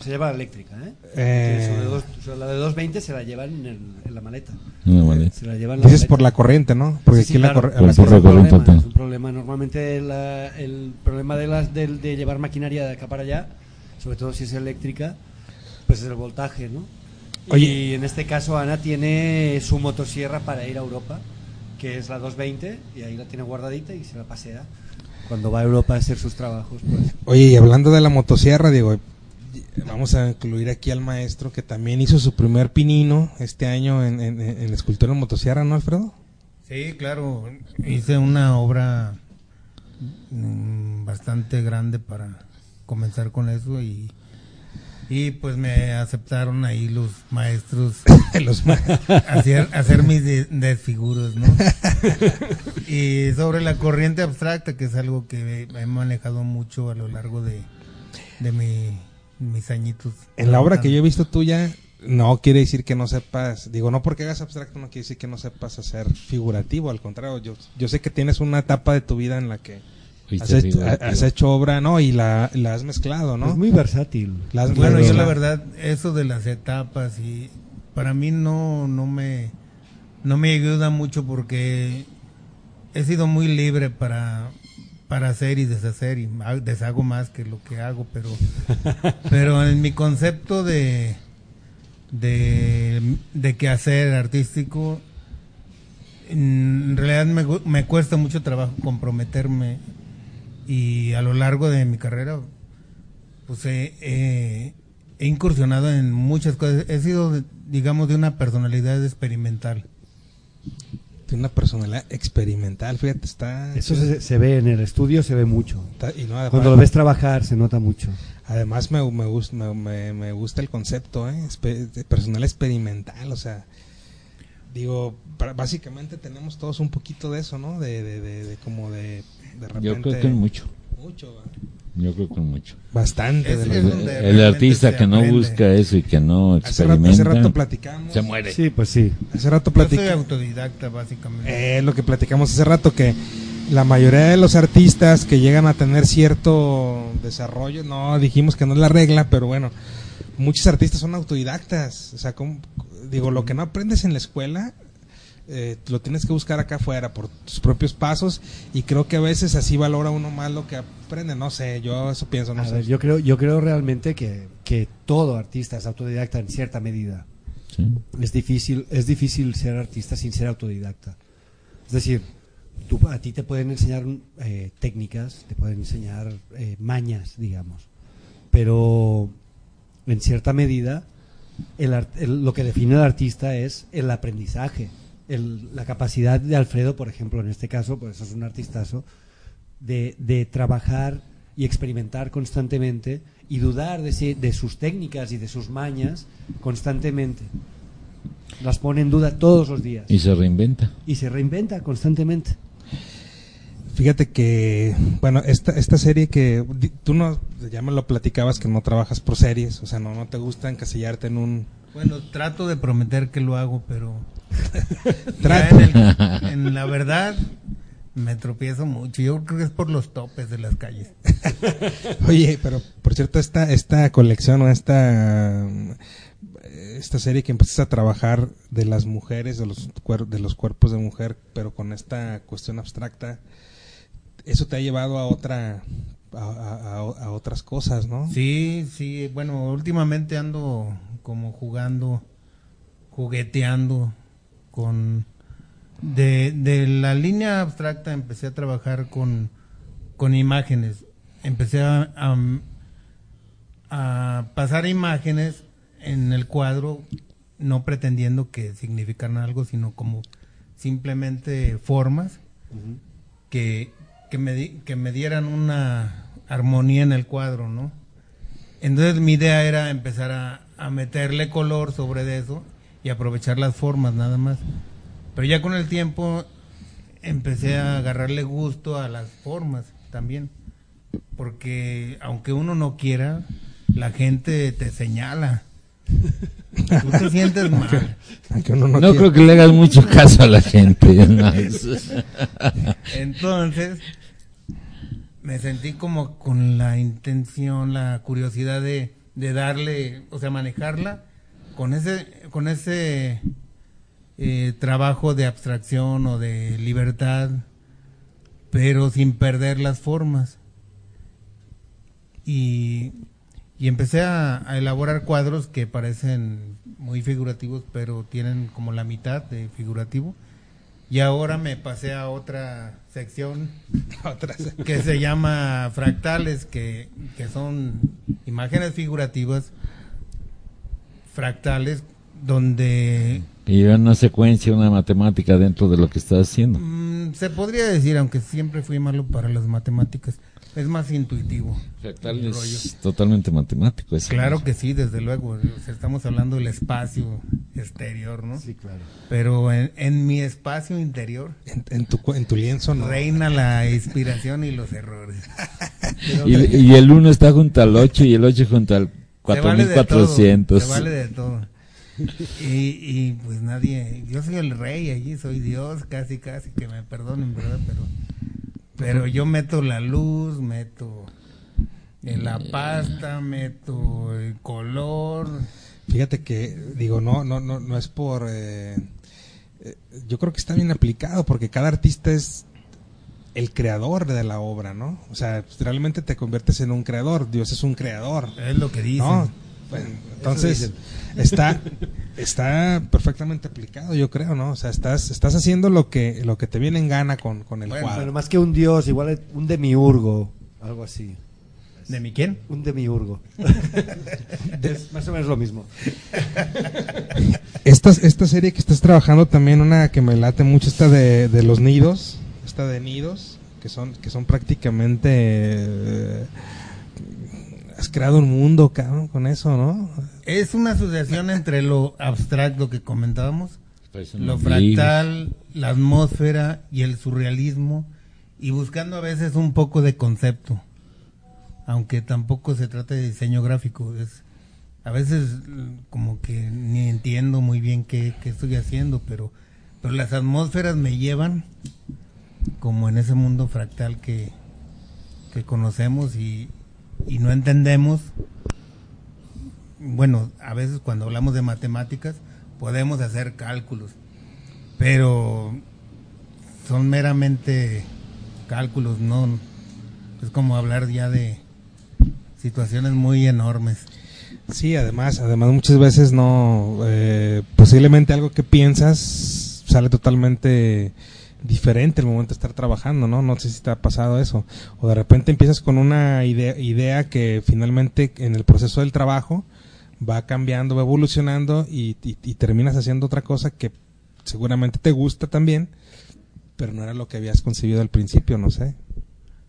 Se lleva la eléctrica, ¿eh? Eh. De dos- la de 220 se la llevan en, el- en la maleta. Una maleta. Se la llevan en la Dices maleta. por la corriente, ¿no? Porque Sí, sí, aquí la claro. la es corriente, problema, tal. es un problema. Normalmente la- el problema de, las, del- de llevar maquinaria de acá para allá, sobre todo si es eléctrica, pues es el voltaje, ¿no? Oye. Y en este caso Ana tiene su motosierra para ir a Europa, que es la 220, y ahí la tiene guardadita y se la pasea. Cuando va a Europa a hacer sus trabajos, pues Oye, y hablando de la motosierra, digo, vamos a incluir aquí al maestro que también hizo su primer pinino este año en, en, en escultura en motosierra, ¿no, Alfredo? Sí, claro. Hice una obra mm, bastante grande para comenzar con eso y, y pues me aceptaron ahí los maestros Los ma- hacer, hacer mis de- desfiguros, ¿no? y sobre la corriente abstracta, que es algo que he manejado mucho a lo largo de, de mi- mis añitos. En la obra que yo he visto tuya, no quiere decir que no sepas, digo, no porque hagas abstracto no quiere decir que no sepas hacer figurativo, al contrario, yo, yo sé que tienes una etapa de tu vida en la que has hecho, figurativo. has hecho obra, ¿no? Y la, la has mezclado, ¿no? Es muy versátil. Bueno, yo la- la verdad, eso de las etapas y para mí no, no me, no me ayuda mucho porque he sido muy libre para, para hacer y deshacer y ha- deshago más que lo que hago, pero, pero en mi concepto de, de, de quehacer artístico, en realidad me, me cuesta mucho trabajo comprometerme y a lo largo de mi carrera pues he incursionado en muchas cosas. He sido, digamos, de una personalidad experimental. Tiene una personalidad experimental, fíjate, está... Eso se, se ve en el estudio, se ve mucho. está- y no, además, Cuando lo ves trabajar, se nota mucho. además me, me, gus- me, me- me gusta el concepto, ¿eh? De personal experimental, o sea, digo, básicamente tenemos todos un poquito de eso, ¿no? De, de, de, de como de, de repente... Yo creo que mucho. Mucho, ¿va? Yo creo que mucho. bastante. Es- de es lo- donde El artista que no busca eso y que no hace, rato, experimenta hace rato platicamos. se muere. Sí, pues sí. Hace rato Yo soy platicamos. autodidacta, básicamente. Eh, lo que platicamos hace rato, que la mayoría de los artistas que llegan a tener cierto desarrollo, no dijimos que no es la regla, pero bueno, muchos artistas son autodidactas. O sea, como- digo, lo que no aprendes en la escuela, eh, lo tienes que buscar acá afuera por tus propios pasos y creo que a veces así valora uno más lo que aprende. No sé, yo eso pienso, no A sé. ver, yo creo, yo creo realmente que, que todo artista es autodidacta en cierta medida. Sí. Es difícil, es difícil ser artista sin ser autodidacta. Es decir, tú, a ti te pueden enseñar eh, técnicas, te pueden enseñar eh, mañas, digamos. Pero en cierta medida, el art- el- lo que define al artista es el aprendizaje. El- la capacidad de Alfredo, por ejemplo, en este caso, pues eso es un artistazo, de, de trabajar y experimentar constantemente y dudar de, si- de sus técnicas y de sus mañas constantemente. Las pone en duda todos los días Y se reinventa. y se reinventa constantemente. Fíjate que, bueno, esta, esta serie que tú no, ya me lo platicabas que no trabajas por series, o sea, no, no te gusta encasillarte en un... Bueno, trato de prometer que lo hago, pero ya en, el- en la verdad me tropiezo mucho. Yo creo que es por los topes de las calles. Oye, pero por cierto, esta, esta colección o esta, esta serie que empiezas a trabajar de las mujeres, de los, de los cuerpos de mujer, pero con esta cuestión abstracta, eso te ha llevado a otra, a, a- a- a otras cosas, ¿no? Sí, sí, bueno, últimamente ando como jugando, jugueteando con... De, de la línea abstracta empecé a trabajar con, con imágenes. Empecé a, a, a pasar imágenes en el cuadro, no pretendiendo que significaran algo, sino como simplemente formas que, que, me, que me dieran una armonía en el cuadro, ¿no? Entonces mi idea era empezar a, a meterle color sobre eso y aprovechar las formas nada más. Pero ya con el tiempo empecé a agarrarle gusto a las formas también. Porque aunque uno no quiera, la gente te señala. Tú te sientes mal. Aunque uno no creo que le hagas mucho caso a la gente. ¿no? Entonces, me sentí como con la intención, la curiosidad de, de darle, o sea, manejarla con ese, con ese eh, trabajo de abstracción o de libertad, pero sin perder las formas. Y, y empecé a, elaborar cuadros que parecen muy figurativos, pero tienen como la mitad de figurativo. Y ahora me pasé a otra sección que se llama fractales, que, que son imágenes figurativas fractales donde Y lleva una secuencia, una matemática dentro de lo que estás haciendo. mm, se podría decir, aunque siempre fui malo para las matemáticas, es más intuitivo. Fractal es totalmente matemático. eso. Claro que sí, desde luego. o sea, estamos hablando del espacio exterior, ¿no? Sí, claro. Pero en, en mi espacio interior En, en tu, en tu lienzo, ¿no? reina la inspiración y los errores. Y, y el 1 está junto al 8 y el 8 junto al Se vale de todo, 4400. Se vale de todo. y, y pues nadie, yo soy el rey allí, soy Dios, casi, casi, que me perdonen, ¿verdad? Pero, pero yo meto la luz, meto en la pasta, meto el color. Fíjate que, digo, no, no, no, no es por... eh, eh, yo creo que está bien aplicado porque cada artista es el creador de la obra, ¿no? O sea, pues, realmente te conviertes en un creador. Dios es un creador. Es lo que dicen. ¿no? Bueno, entonces, está, está perfectamente aplicado, yo creo, ¿no? O sea, estás, estás haciendo lo que, lo que te viene en gana con, con el Bueno, cuadro. más que un dios, igual un demiurgo, algo así. ¿De mi quién? Un demiurgo. es más o menos lo mismo. Esta, esta serie que estás trabajando también, una que me late mucho, esta de, de los nidos, esta de nidos, que son, que son prácticamente... eh, has creado un mundo, cabrón, con eso, ¿no? Es una asociación entre lo abstracto que comentábamos, lo fractal, la atmósfera y el surrealismo, y buscando a veces un poco de concepto, aunque tampoco se trata de diseño gráfico. Es, a veces como que ni entiendo muy bien qué, qué estoy haciendo, pero, pero las atmósferas me llevan como en ese mundo fractal que, que conocemos y, y no entendemos. Bueno, a veces cuando hablamos de matemáticas podemos hacer cálculos, pero son meramente cálculos, no es como hablar ya de situaciones muy enormes. Sí, además, además muchas veces no, eh, posiblemente algo que piensas sale totalmente diferente el momento de estar trabajando, ¿no? No sé si te ha pasado eso. O de repente empiezas con una idea, idea que finalmente en el proceso del trabajo va cambiando, va evolucionando y, y- terminas haciendo otra cosa que seguramente te gusta también, pero no era lo que habías concebido al principio, no sé.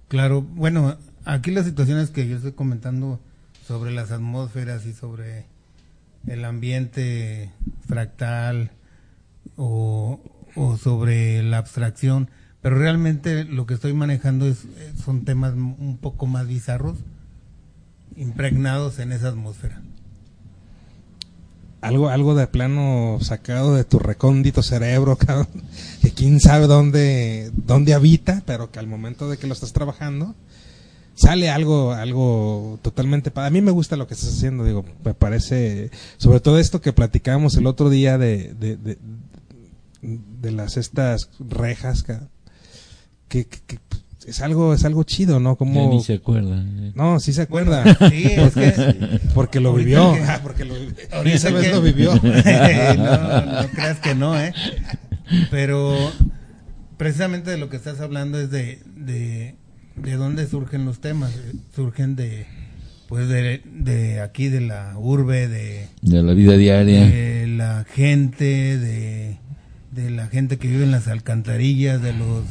Claro, bueno, aquí las situaciones que yo estoy comentando sobre las atmósferas y sobre el ambiente fractal o, o sobre la abstracción, pero realmente lo que estoy manejando es, eh, son temas un poco más bizarros, impregnados en esa atmósfera. algo algo de plano sacado de tu recóndito cerebro, que quién sabe dónde dónde habita, pero que al momento de que lo estás trabajando sale algo algo totalmente pa- a mí me gusta lo que estás haciendo, digo, me parece sobre todo esto que platicábamos el otro día de, de las estas rejas, que, que- que es algo es algo chido, ¿no? Ya Como ni se acuerdan. no, sí se acuerda. Sí, es que Porque lo vivió. que- Ah, porque lo Ahorita esa vez que- lo vivió. no, no creas que no, ¿eh? Pero precisamente de lo que estás hablando es de, de, de dónde surgen los temas. Surgen de, pues de, de aquí, de la urbe, de, De la vida diaria. de la gente, de, de la gente que vive en las alcantarillas, de los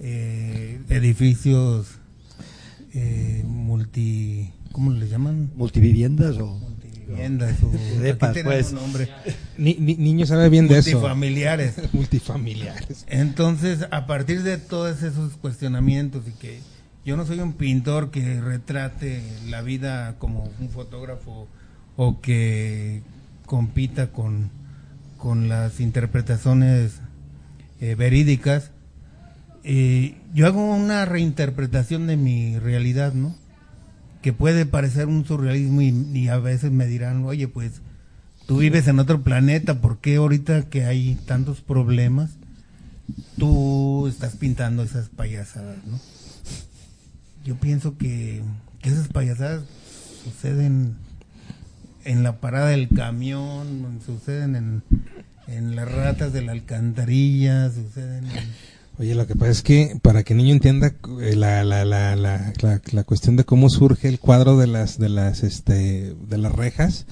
eh, edificios eh, multi... ¿Cómo les llaman? ¿Multiviviendas o...? Multiviviendas o... Depas, pues. un nombre. Ni, ni- niño sabe bien de eso. Multifamiliares. Multifamiliares. Entonces, a partir de todos esos cuestionamientos y que yo no soy un pintor que retrate la vida como un fotógrafo o que compita con, con las interpretaciones eh, verídicas, eh, yo hago una reinterpretación de mi realidad, ¿no? Que puede parecer un surrealismo y, a veces me dirán, oye, pues tú vives en otro planeta, ¿por qué ahorita que hay tantos problemas tú estás pintando esas payasadas, ¿no? Yo pienso que esas payasadas suceden en la parada del camión, suceden en, en las ratas de la alcantarilla, suceden en... Oye, lo que pasa es que para que el niño entienda eh, la, la, la, la, la, la cuestión de cómo surge el cuadro de las de las este de las rejas,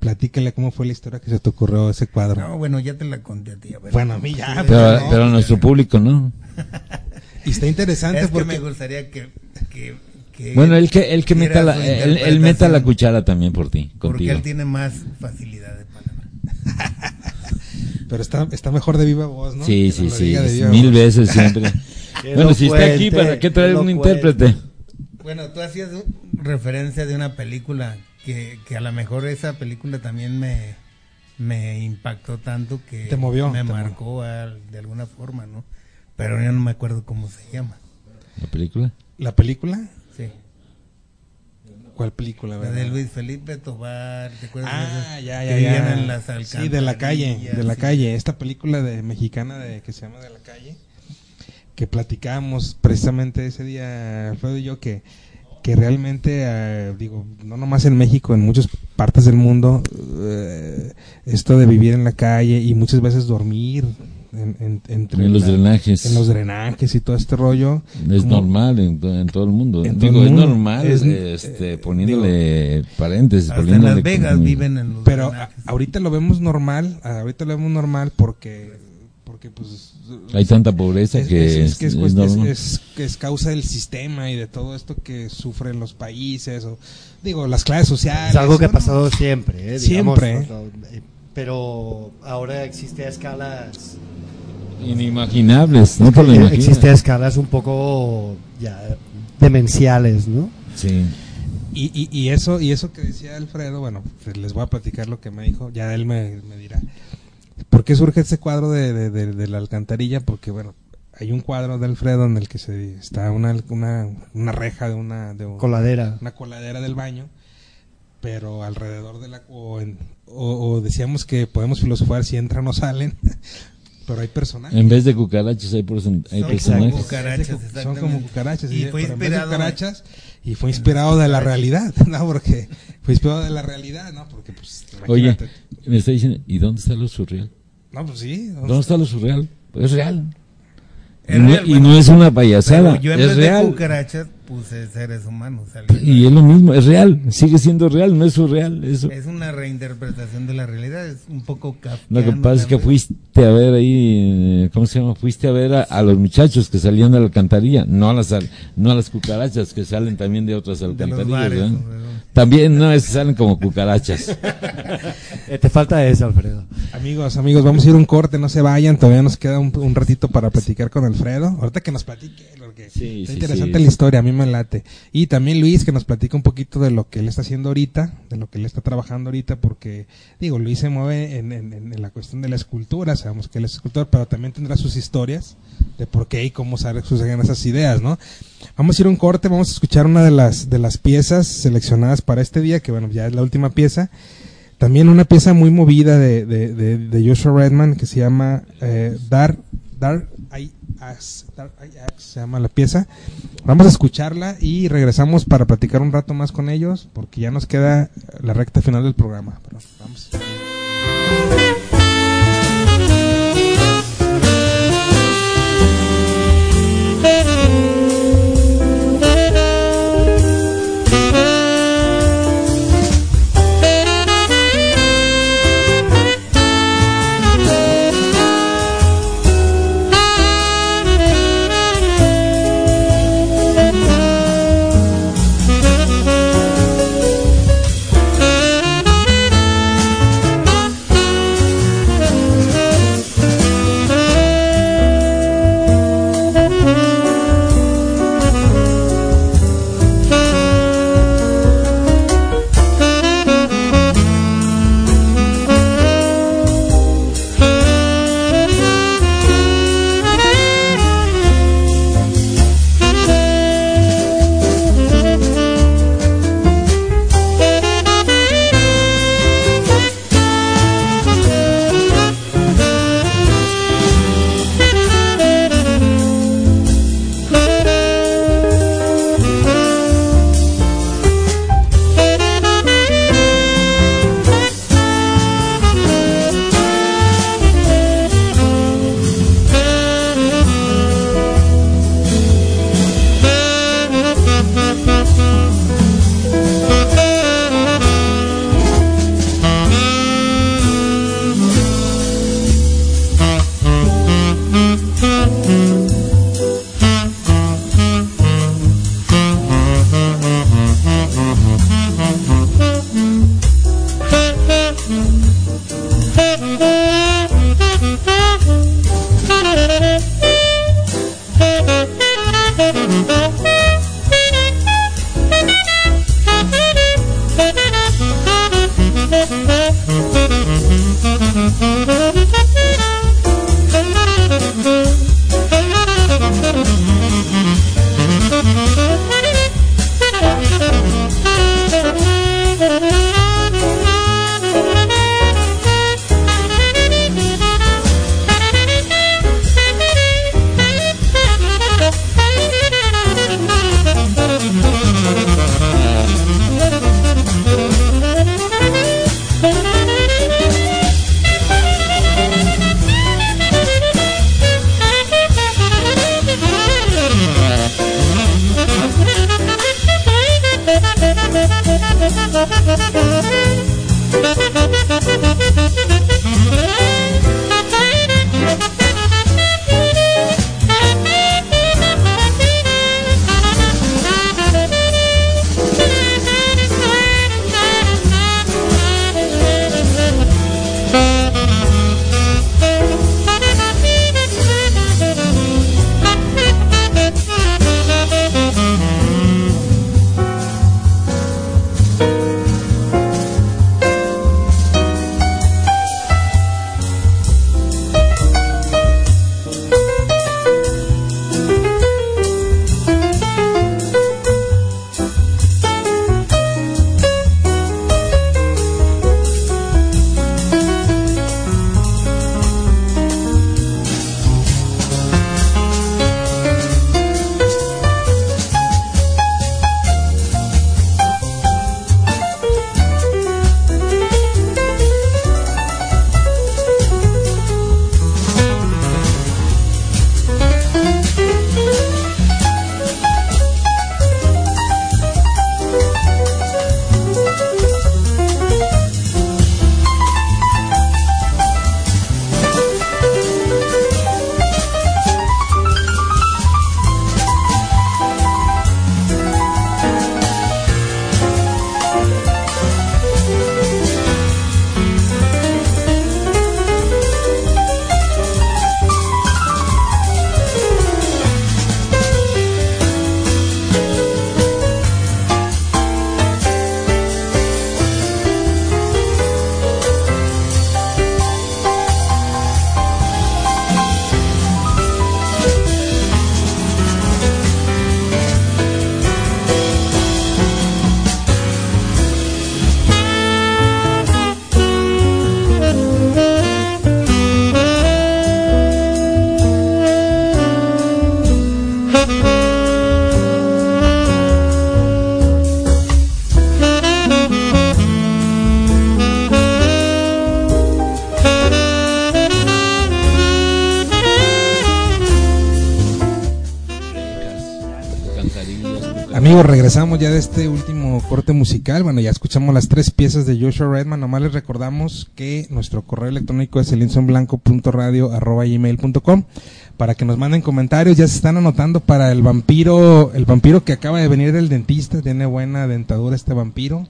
platícale cómo fue la historia que se te ocurrió ese cuadro. No, bueno, ya te la conté a ti. a ver. Bueno, a mí ya, Pero, no, pero a nuestro público, ¿no? Y está interesante es que porque me gustaría que... que, que Bueno, él que, él que meta la, él, él meta la cuchara también por ti, Porque contigo. él tiene más facilidad de palabra. pero está está mejor de viva voz, ¿no? Sí, Que sí, lo sí, mil voz. veces siempre. bueno, si está aquí, ¿para qué traer un intérprete? Bueno, tú hacías referencia de una película que, que a lo mejor esa película también me, me impactó tanto que Te movió, me te marcó al- de alguna forma, ¿no? Pero yo no me acuerdo cómo se llama. ¿La película? ¿La película? ¿Cuál película? La de Luis Felipe Tobar, ¿te acuerdas? Ah, esa? ya, Que ya, vivían ya. en las sí, de la calle, de la sí. calle. Esta película de mexicana de que se llama De la calle, que platicábamos precisamente ese día, Alfredo y yo, que, que realmente, eh, digo, no nomás en México, en muchas partes del mundo, eh, esto de vivir en la calle y muchas veces dormir en, en- entre En los la- drenajes. en los drenajes y todo este rollo. Es como- normal en, en todo el mundo. En todo Digo, el es mundo. normal, Es- este, eh, poniéndole paréntesis. Hasta en poniéndole Las Vegas como- viven en los Pero drenajes. ahorita lo vemos normal, ahorita lo vemos normal porque, porque pues... Hay tanta pobreza es, que es- es es, que es, es es- es- que es causa del sistema y de todo esto que sufren los países o digo las clases sociales Es algo que ha bueno, pasado siempre, ¿eh? digamos, Siempre. ¿no? Eh, pero ahora existe a escalas Inimaginables, no te lo eh, imaginas. existe a escalas un poco ya demenciales, ¿no? Sí. y, y, y eso y eso que decía Alfredo bueno pues les voy a platicar lo que me dijo ya él me, me dirá ¿por qué surge ese cuadro de, de, de- de la alcantarilla? porque bueno hay un cuadro de Alfredo en el que se está una, una, una reja de una de un- Coladera. una coladera del baño, pero alrededor de la o, en- o- o decíamos que podemos filosofar si entran o salen, pero hay personajes. En vez de cucarachas hay, hay Son personajes. como cucarachas, Son como cucarachas. Y fue inspirado- cucarachas, y fue inspirado de la realidad, ¿no? Porque fue inspirado de la realidad, ¿no? Porque pues Oye, imagínate. me está diciendo, ¿y dónde está lo surreal? No, pues sí. ¿Dónde está lo surreal? Pues es real. No, real, y bueno, no es una payasada, yo en es vez de real. cucarachas puse seres humanos. Y es lo mismo, es real, sigue siendo real, no es surreal. Eso. Es una reinterpretación de la realidad, es un poco Lo que pasa es que fuiste a ver ahí, eh, ¿cómo se llama? Fuiste a ver a, a los muchachos que salían de la alcantarilla, no a las, no a las cucarachas que salen también de otras de los alcantarillas. bares. ¿verdad? ¿No? También, no, es que salen como cucarachas. Eh, te falta eso, Alfredo. Amigos, amigos, vamos a ir a un corte, no se vayan, todavía nos queda un, un ratito para platicar con Alfredo. Ahorita que nos platique, porque Sí, está sí, interesante sí. la historia, a mí me late. Y también Luis, que nos platica un poquito de lo que él está haciendo ahorita, de lo que él está trabajando ahorita, porque, digo, Luis se mueve en, en- la cuestión de la escultura, sabemos que él es escultor, pero también tendrá sus historias de por qué y cómo sale- suceden esas ideas, ¿no? Vamos a ir a un corte, vamos a escuchar una de las, de las piezas seleccionadas para este día, que bueno, ya es la última pieza. También una pieza muy movida de, de, de, de Joshua Redman que se llama eh, Dar, Dar I Dar I se llama la pieza. Vamos a escucharla y regresamos para platicar un rato más con ellos porque ya nos queda la recta final del programa. Pero vamos. Regresamos ya de este último corte musical. Bueno, ya escuchamos las tres piezas de Joshua Redman. Nomás les recordamos que nuestro correo electrónico es elinsonblanco.radio.gmail.com para que nos manden comentarios. Ya se están anotando para el vampiro, el vampiro que acaba de venir del dentista. Tiene buena dentadura este vampiro.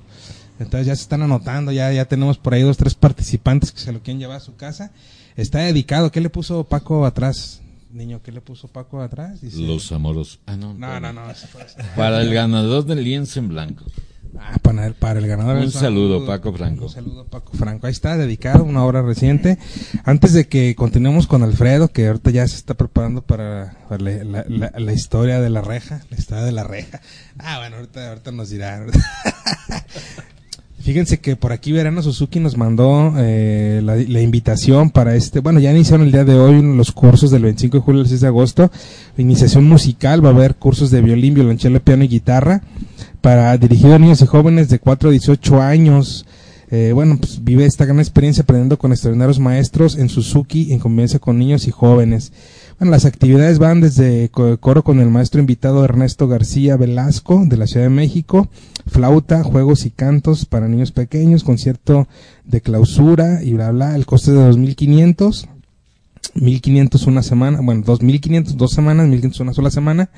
Entonces ya se están anotando. Ya, ya tenemos por ahí dos, tres participantes que se lo quieren llevar a su casa. Está dedicado. ¿Qué le puso Paco atrás? Niño, ¿qué le puso Paco atrás? Dice- Los amorosos. Ah, no. No, no, no. ese fue- Para el ganador del lienzo en blanco. Ah, para el, para el ganador. Un saludo, Paco Franco. Un saludo, Paco Franco. Ahí está, dedicado, una obra reciente. Antes de que continuemos con Alfredo, que ahorita ya se está preparando para, para la, la- la- la historia de la reja, la historia de la reja. Ah, bueno, ahorita, ahorita nos dirá. Fíjense que por aquí Verano Suzuki nos mandó eh, la, la invitación para este, bueno, ya iniciaron el día de hoy los cursos del 25 de julio al 6 de agosto, iniciación musical, va a haber cursos de violín, violonchelo, piano y guitarra para dirigido a niños y jóvenes de 4 a 18 años. Eh, bueno, pues vive esta gran experiencia aprendiendo con extraordinarios maestros en Suzuki en convivencia con niños y jóvenes. Las actividades van desde co- coro con el maestro invitado Ernesto García Velasco de la Ciudad de México, flauta, juegos y cantos para niños pequeños, concierto de clausura y bla bla, el coste de 2500, 1500 una semana, bueno, 2500 dos semanas, 1500 una sola semana,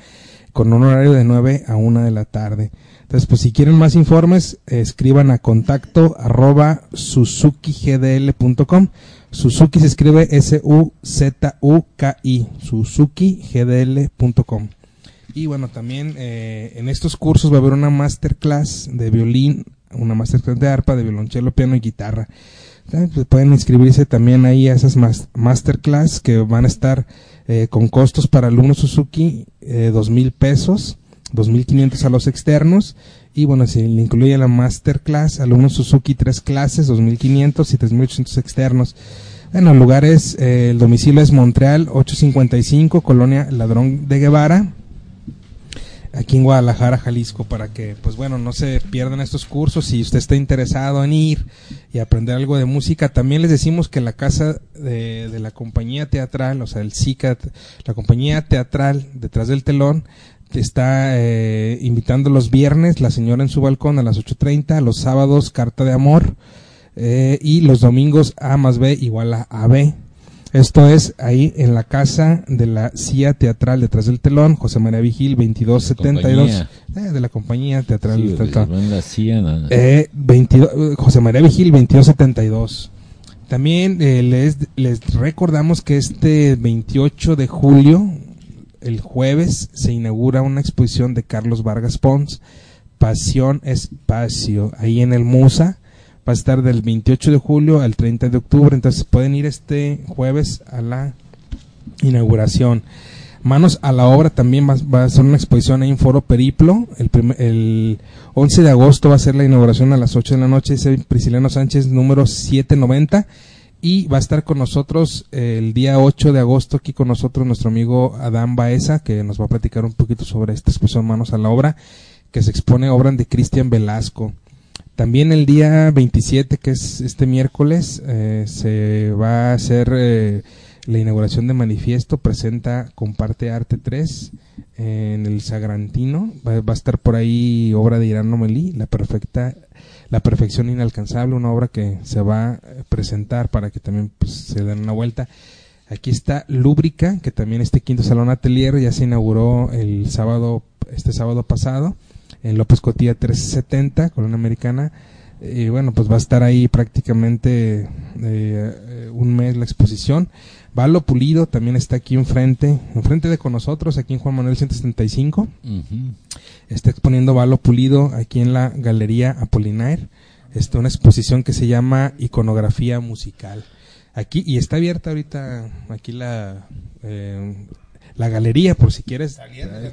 con un horario de 9 a 1 de la tarde. Entonces, pues si quieren más informes, escriban a contacto arroba suzukigdl.com. Suzuki se escribe S-U-Z-U-K-I, suzukigdl.com. Y bueno, también eh, en estos cursos va a haber una masterclass de violín una masterclass de arpa, de violonchelo, piano y guitarra. Pues pueden inscribirse también ahí a esas mas- masterclass que van a estar eh, con costos para alumnos Suzuki eh, dos mil pesos, dos mil quinientos a los externos y bueno, se le incluye la masterclass, alumnos Suzuki tres clases, dos mil quinientos y tres mil ochocientos externos. Bueno, el lugar es, eh, el domicilio es Montreal 855, Colonia Ladrón de Guevara, aquí en Guadalajara, Jalisco, para que, pues bueno, no se pierdan estos cursos. Si usted está interesado en ir y aprender algo de música, también les decimos que la casa de, la compañía teatral, o sea, el CICAT, la compañía teatral detrás del telón, te está eh, invitando los viernes, la señora en su balcón a las 8.30, los sábados, carta de amor, eh, y los domingos A más B igual a AB. Esto es ahí en la casa de la CIA Teatral detrás del telón, José María Vigil 2272, Compañía. eh, de la compañía teatral Sí, del telón. banda CIA, nada. Eh, 22, eh, José María Vigil 2272. También eh, les, les recordamos que este 28 de julio, el jueves, se inaugura una exposición de Carlos Vargas Pons, Pasión Espacio, ahí en el Musa. Va a estar del 28 de julio al 30 de octubre, entonces pueden ir este jueves a la inauguración. Manos a la obra también va, va a ser una exposición ahí en Foro Periplo. El, prim- el 11 de agosto va a ser la inauguración a las 8 de la noche. Es Prisciliano Sánchez número 790. Y va a estar con nosotros eh, el día 8 de agosto aquí con nosotros nuestro amigo Adán Baeza, que nos va a platicar un poquito sobre esta exposición Manos a la obra, que se expone obra de Cristian Velasco. También el día 27, que es este miércoles, eh, se va a hacer eh, la inauguración de Manifiesto, presenta Comparte Arte 3 eh, en el Sagrantino. Va, va a estar por ahí obra de Irán Nomelí, La Perfecta, La Perfección Inalcanzable, una obra que se va a presentar para que también pues, se den una vuelta. Aquí está Lúbrica, que también este quinto salón atelier ya se inauguró el sábado, este sábado pasado en López Cotilla 370, Colonia Americana. Y bueno, pues va a estar ahí prácticamente eh, eh, un mes la exposición. Valo Pulido también está aquí enfrente, enfrente de con nosotros, aquí en Juan Manuel 175. Ujú. Está exponiendo Valo Pulido aquí en la Galería Apolinaire. Está una exposición que se llama Iconografía Musical. Aquí, y está abierta ahorita aquí la, eh, la galería, por si quieres.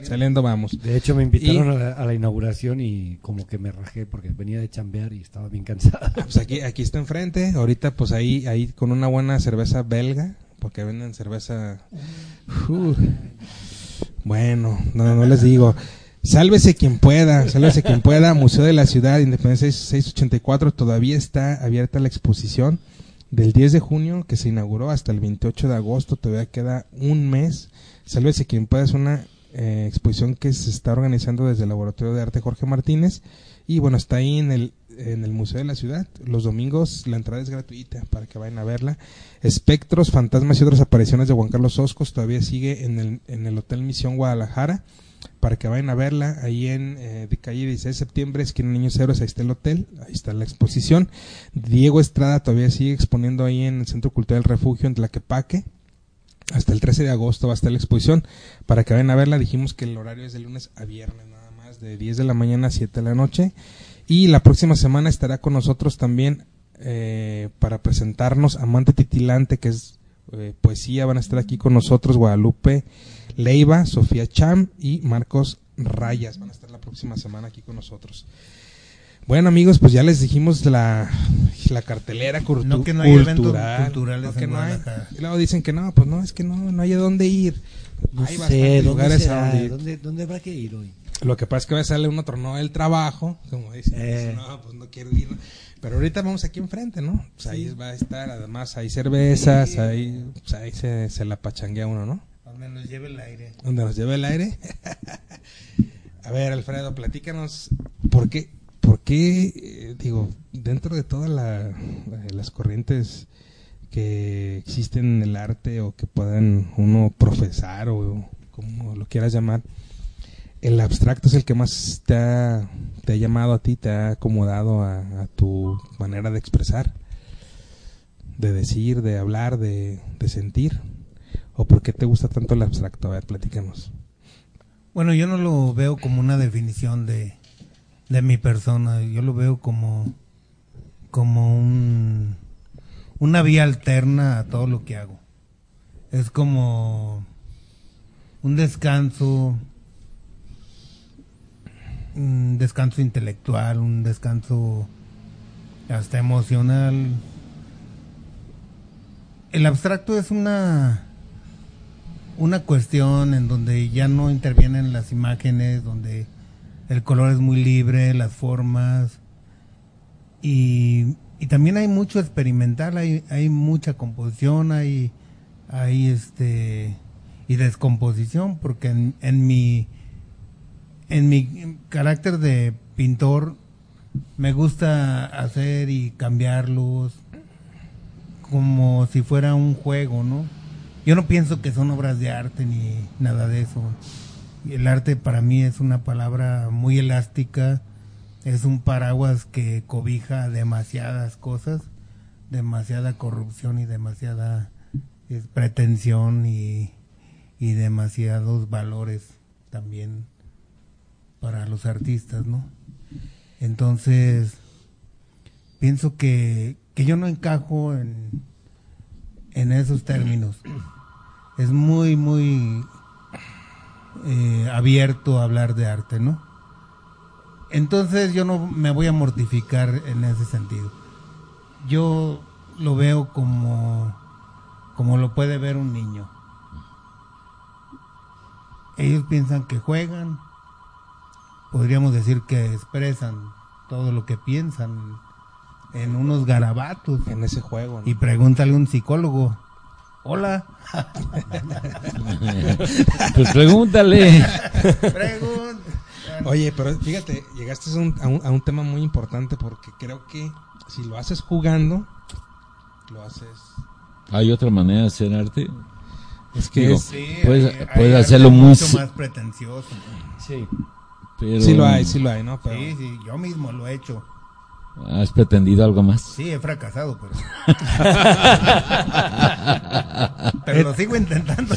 saliendo vamos. De hecho, me invitaron Y- a, la, a la inauguración y como que me rajé porque venía de chambear y estaba bien cansado. Pues aquí, aquí está enfrente, ahorita pues ahí, ahí con una buena cerveza belga, porque venden cerveza... Uh, bueno, no, no les digo. Sálvese quien pueda, sálvese quien pueda. Museo de la Ciudad, Independencia 684, todavía está abierta la exposición del 10 de junio que se inauguró hasta el 28 de agosto, todavía queda un mes. Sálvese quien pueda es una eh, exposición que se está organizando desde el Laboratorio de Arte Jorge Martínez y bueno, está ahí en el, en el Museo de la Ciudad. Los domingos la entrada es gratuita para que vayan a verla. Espectros, Fantasmas y otras apariciones de Juan Carlos Oscos todavía sigue en el, en el Hotel Misión Guadalajara para que vayan a verla ahí en eh, calle 16 de septiembre, esquina Niños Héroes, ahí está el hotel, ahí está la exposición. Diego Estrada todavía sigue exponiendo ahí en el Centro Cultural Refugio en Tlaquepaque. Hasta el 13 de agosto va a estar la exposición. Para que vayan a verla, dijimos que el horario es de lunes a viernes nada más, de 10 de la mañana a 7 de la noche. Y la próxima semana estará con nosotros también eh, para presentarnos Amante Titilante, que es eh, poesía. Van a estar aquí con nosotros Guadalupe Leiva, Sofía Cham y Marcos Rayas. Van a estar la próxima semana aquí con nosotros. Bueno amigos, pues ya les dijimos la, la cartelera cultu- No que no hay eventos cultural. culturales No que en no hay. Y luego dicen que no, pues no, es que no, no hay a dónde ir. No hay sé, ¿dónde, lugares a donde ir. ¿Dónde, dónde habrá que ir hoy? Lo que pasa es que va a salir uno torneo del trabajo, como dicen, Eh. no, pues no quiero ir. Pero ahorita vamos aquí enfrente, ¿no? Pues ahí va a estar, además hay cervezas, ahí, pues ahí se, se la pachanguea uno, ¿no? Donde nos lleve el aire. Donde nos lleve el aire. a ver, Alfredo, platícanos, ¿por qué, por qué, eh, digo, dentro de todas la- eh, las corrientes que existen en el arte o que puedan uno profesar o como lo quieras llamar, el abstracto es el que más te ha, te llamado a ti, te ha acomodado a, tu manera de expresar, de decir, de hablar, de, de sentir. ¿O por qué te gusta tanto el abstracto? A ver, platícanos. Bueno, yo no lo veo como una definición de, de mi persona. Yo lo veo como, como un, una vía alterna a todo lo que hago. Es como un descanso, un descanso intelectual, un descanso hasta emocional. El abstracto es una una cuestión en donde ya no intervienen las imágenes, donde el color es muy libre, las formas y, y también hay mucho experimental, hay, hay mucha composición, hay, hay este y descomposición porque en, en mi en mi carácter de pintor me gusta hacer y cambiarlos como si fuera un juego, ¿no? Yo no pienso que son obras de arte ni nada de eso. El arte para mí es una palabra muy elástica, es un paraguas que cobija demasiadas cosas, demasiada corrupción y demasiada es, pretensión y, y demasiados valores también para los artistas, ¿no? Entonces, pienso que, que yo no encajo en, en esos términos. Es muy, muy eh, abierto hablar de arte, ¿no? Entonces yo no me voy a mortificar en ese sentido. Yo lo veo como, como lo puede ver un niño. Ellos piensan que juegan, podríamos decir que expresan todo lo que piensan en unos garabatos. En ese juego. ¿no? Y pregúntale a un psicólogo. Hola. pues pregúntale. Pregun- Oye, pero fíjate, llegaste a un, a, un, a un tema muy importante porque creo que si lo haces jugando, lo haces... ¿Hay otra manera de hacer arte? Es que Digo, Sí, puedes, hay- hay puedes arte hacerlo muy... mucho más pretencioso. Sí. Pero sí lo hay, sí lo hay, ¿no? Pero, Sí, sí, yo mismo lo he hecho. ¿Has pretendido algo más? Sí, he fracasado, pero. pero lo sigo intentando.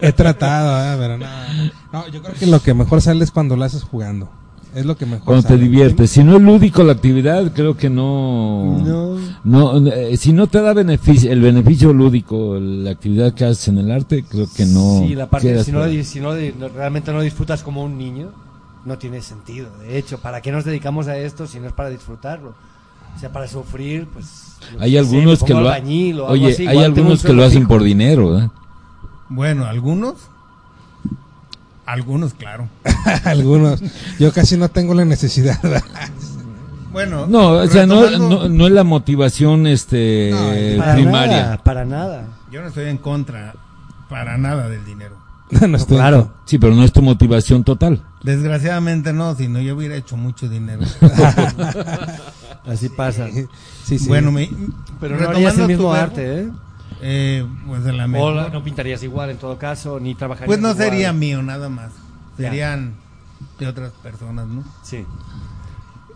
He tratado, ¿eh? pero no. No, yo creo que lo que mejor sale es cuando lo haces jugando. Es lo que mejor Cuando te diviertes. Si no es lúdico la actividad, creo que no... No, eh, si no te da beneficio, el beneficio lúdico, la actividad que haces en el arte, creo que no. Sí, la parte, si, no, si no- realmente no disfrutas como un niño, no tiene sentido. De hecho, ¿para qué nos dedicamos a esto si no es para disfrutarlo? O sea, para sufrir, pues... Hay algunos que lo ha- algo Oye, así, hay algunos un que lo hacen por dinero, ¿eh? Bueno, algunos. Algunos, claro. Algunos. Yo casi no tengo la necesidad. Bueno, No, o sea, no, no, no es la motivación este No, Para primaria. nada, para nada. Yo no estoy en contra para nada del dinero. No estoy- Claro. Sí, pero no es tu motivación total. Desgraciadamente no, si no yo hubiera hecho mucho dinero. Así pasa. Sí, sí. Bueno, me, Pero no harías el tu mismo verbo, arte, ¿eh? eh, pues de la O no pintarías igual en todo caso, ni trabajarías Pues no igual. sería mío nada más. Ya. Serían de otras personas, ¿no? Sí.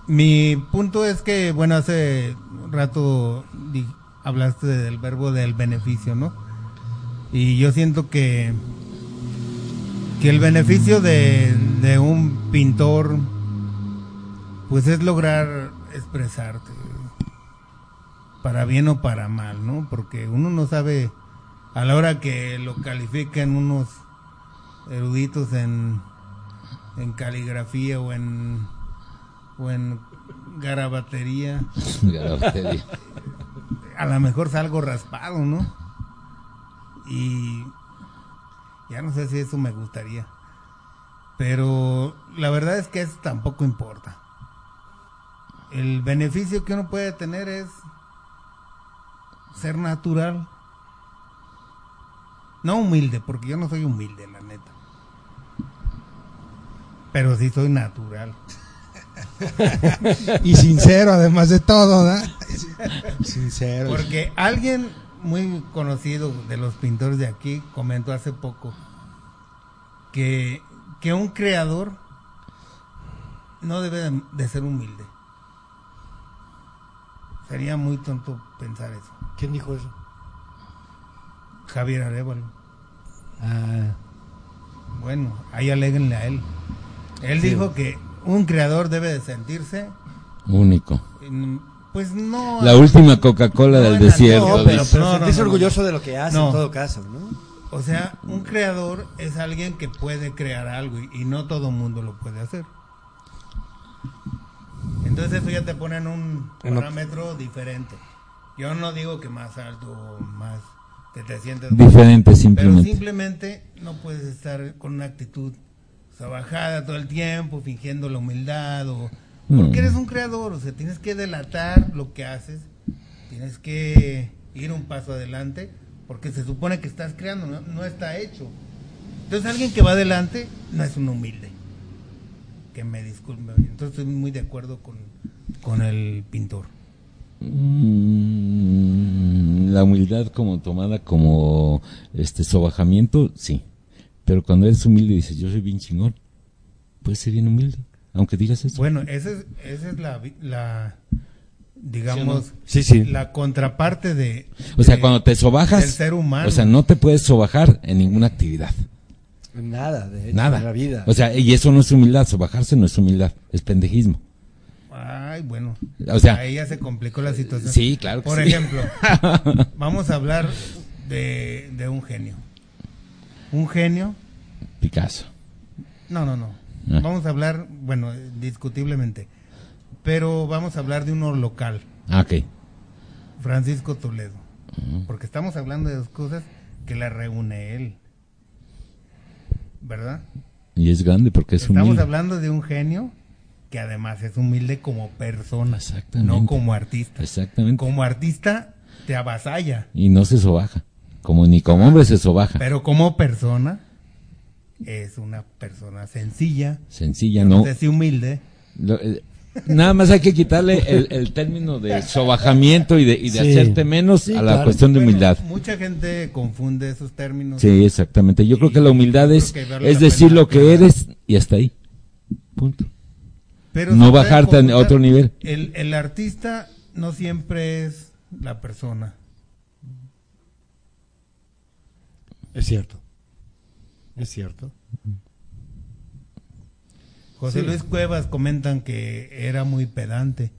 Mi punto es que, bueno, hace un rato di- hablaste del verbo del beneficio, ¿no? Y yo siento que, que el beneficio de, de un pintor, pues es lograr expresarte, para bien o para mal, ¿no? Porque uno no sabe, a la hora que lo califiquen unos eruditos en, en caligrafía o en o en garabatería, a lo mejor salgo raspado, ¿no? Y ya no sé si eso me gustaría. Pero la verdad es que eso tampoco importa. El beneficio que uno puede tener es ser natural. No humilde, porque yo no soy humilde, la neta. Pero sí soy natural. Y sincero, además de todo, ¿verdad? Sincero. Porque alguien muy conocido de los pintores de aquí comentó hace poco que, que un creador no debe de, de ser humilde. Sería muy tonto pensar eso. ¿Quién dijo eso? Javier Arevalo. Ah, Bueno, ahí aléguenle a él. Él Sí. dijo que un creador debe de sentirse, Único. en- pues no... La última Coca-Cola no del desierto. No, pero, dice. pero No, no, sentirse no, no. orgulloso de lo que hace No. en todo caso, ¿no? O sea, un creador es alguien que puede crear algo y, y no todo mundo lo puede hacer. Entonces eso ya te pone en un parámetro diferente. Yo no digo que más alto o más que te sientes Diferente pero simplemente. simplemente no puedes estar con una actitud bajada todo el tiempo, fingiendo la humildad o. porque eres un creador, o sea, tienes que delatar lo que haces, tienes que ir un paso adelante, porque se supone que estás creando, no, no está hecho. Entonces alguien que va adelante no es un humilde. Que me disculpe. Entonces estoy muy de acuerdo con, con el pintor. Mm, la humildad como tomada como este sobajamiento, sí. Pero cuando eres humilde y dices, yo soy bien chingón, puedes ser bien humilde, aunque digas eso. Bueno, esa es, esa es la, la digamos, Sí, sí. la contraparte de... o sea, de- cuando te sobajas, del ser humano. o sea, no te puedes sobajar en ninguna actividad. Nada, de hecho, Nada. en la vida. O sea, y eso no es humildad, sobajarse no es humildad, es pendejismo. Ay, bueno. O sea- ahí ya se complicó la situación. Sí, claro que Por sí. ejemplo, vamos a hablar de, de un genio. Un genio, Picasso. no, no, no. Ah. Vamos a hablar, bueno, discutiblemente, pero vamos a hablar de uno local, Ah, ok. Francisco Toledo. Porque estamos hablando de dos cosas que la reúne él. ¿Verdad? Y es grande porque es Estamos humilde. hablando de un genio que además es humilde como persona, Exactamente. no como artista. Exactamente. Como artista te avasalla, Y no se sobaja. Como ni como hombre se sobaja. pero como persona es una persona sencilla, Sencilla, no no. sé si humilde. Lo- eh, nada más hay que quitarle el, el término de sobajamiento y de, y de Sí. hacerte menos Sí, a la claro. cuestión de Bueno, humildad. mucha gente confunde esos términos. Sí, exactamente. Yo creo que la humildad es, es decir lo que eres y hasta ahí. Punto. pero no bajarte a otro nivel. El, el artista no siempre es la persona. Es cierto. Es cierto. José Luis Cuevas comentan que era muy pedante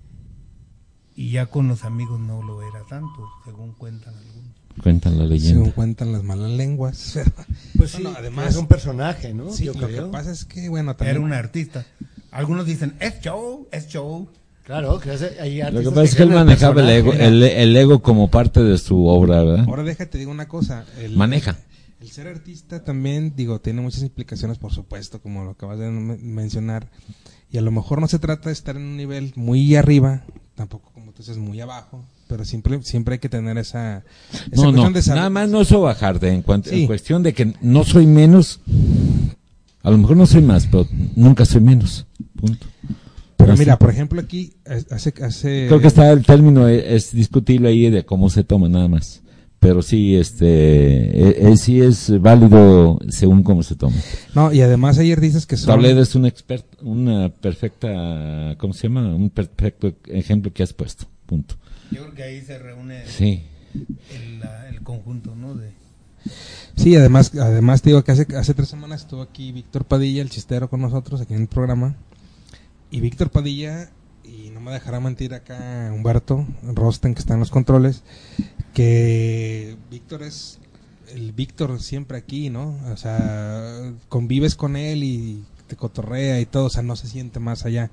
y ya con los amigos no lo era tanto, según cuentan algunos. Cuentan la Según leyenda. cuentan las malas lenguas. Pues además- es un personaje, ¿no? sí, Yo lo creo. que pasa es que, bueno, también... Era un artista. Algunos dicen, es show, es show. Claro, que hace- hay Lo que pasa es que él manejaba el ego, el, el ego como parte de su obra, ¿verdad? Ahora déjate digo una cosa. El, Maneja. El ser artista también, digo, tiene muchas implicaciones, por supuesto, como lo acabas de men- mencionar. Y a lo mejor no se trata de estar en un nivel muy arriba, tampoco como tú dices, muy abajo, pero siempre, siempre hay que tener esa, esa No, no, cuestión de saber- nada más no sobajarte en, cuanto, en Sí. cuestión de que no soy menos. A lo mejor no soy más, pero nunca soy menos. Punto. Pero Así. mira, por ejemplo, aquí eh, hace, hace Creo que está el término, eh, es, discutible ahí de cómo se toma nada más. Pero sí, este, eh, eh, sí es válido según cómo se toma. No, y además hay artistas que son... Toledo es un experto, una perfecta, ¿cómo se llama? Un perfecto ejemplo que has puesto. Punto. Yo creo que ahí se reúne Sí. el, conjunto, ¿no? De, Sí, además, además te digo que hace, hace tres semanas estuvo aquí Víctor Padilla, el chistero, con nosotros aquí en el programa. Y Víctor Padilla, me dejará mentir acá Humberto Rosten, que está en los controles, que Víctor es el Víctor siempre aquí, ¿no? O sea, convives con él y te cotorrea y todo, o sea, no se siente más allá.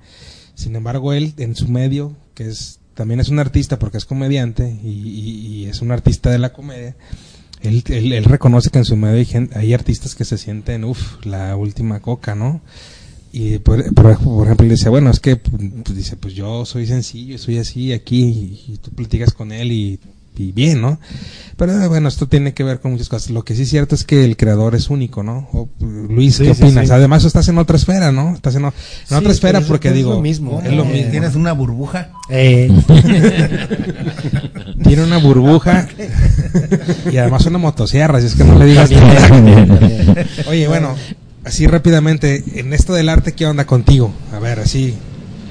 Sin embargo, él en su medio, que es también es un artista porque es comediante y, y- es un artista de la comedia, él, él, él reconoce que en su medio hay, gen- hay artistas que se sienten, uff, la última coca, ¿no? Y por, por, por ejemplo, él dice, bueno, es que, pues, dice, pues yo soy sencillo, soy así aquí, y, y tú platicas con él y, y bien, ¿no? Pero eh, bueno, esto tiene que ver con muchas cosas. Lo que sí es cierto es que el creador es único, ¿no? O, Luis, Sí, ¿qué sí, opinas? sí. Además, estás en otra esfera, ¿no? Estás en, o- en Sí, otra esfera es- porque es digo, lo mismo, es lo eh, mismo. Tienes una burbuja. Eh, Tiene una burbuja y además una motosierra, así es que no le digas. Oye, bueno, así rápidamente, en esto del arte, ¿qué onda contigo? A ver, así.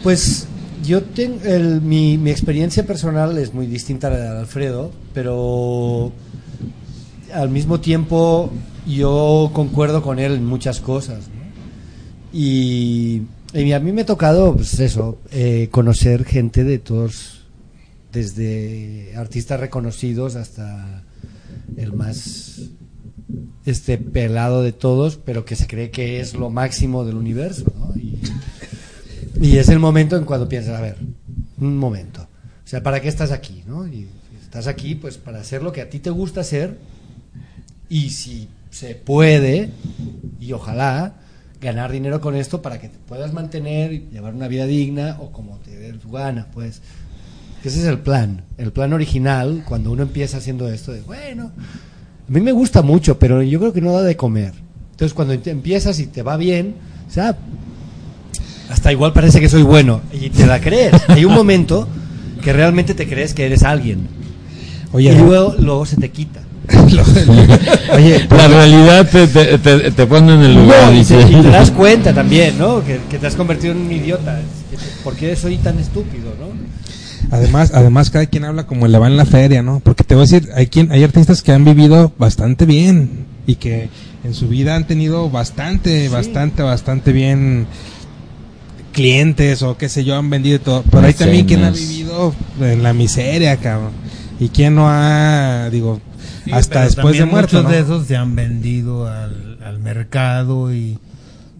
Pues yo tengo mi, mi experiencia personal es muy distinta a la de Alfredo, pero al mismo tiempo yo concuerdo con él en muchas cosas. Y Y a mí me ha tocado, pues eso, eh, conocer gente de todos, desde artistas reconocidos hasta el más este pelado de todos, pero que se cree que es lo máximo del universo. Y, es el momento en cuando piensas, a ver, un momento, o sea, ¿para qué estás aquí, no? Y estás aquí, pues, para hacer lo que a ti te gusta hacer y si se puede, y ojalá, ganar dinero con esto para que te puedas mantener y llevar una vida digna o como te dé tu gana, pues. Ese es el plan, el plan original cuando uno empieza haciendo esto de, bueno, mí me gusta mucho, pero yo creo que no da de comer. Entonces cuando te empiezas y te va bien, o sea, hasta igual parece que soy bueno y te la crees. Hay un momento que realmente te crees que eres alguien Oye, y luego, luego se te quita. Oye, la realidad te, te, te, te pone en el lugar. No, y, te, y te das cuenta también, ¿no? Que, que te has convertido en un idiota. ¿Por qué soy tan estúpido, no? Además, además cada quien habla como le va en la feria, ¿no? Porque te voy a decir, hay quien, hay artistas que han vivido bastante bien y que en su vida han tenido bastante, bastante, bastante bien clientes o qué sé yo, han vendido todo. Pero hay también quien ha vivido en la miseria, cabrón. Y quien no ha, digo, Sí, hasta después de muerto, Muchos ¿no? de esos se han vendido al, al mercado y,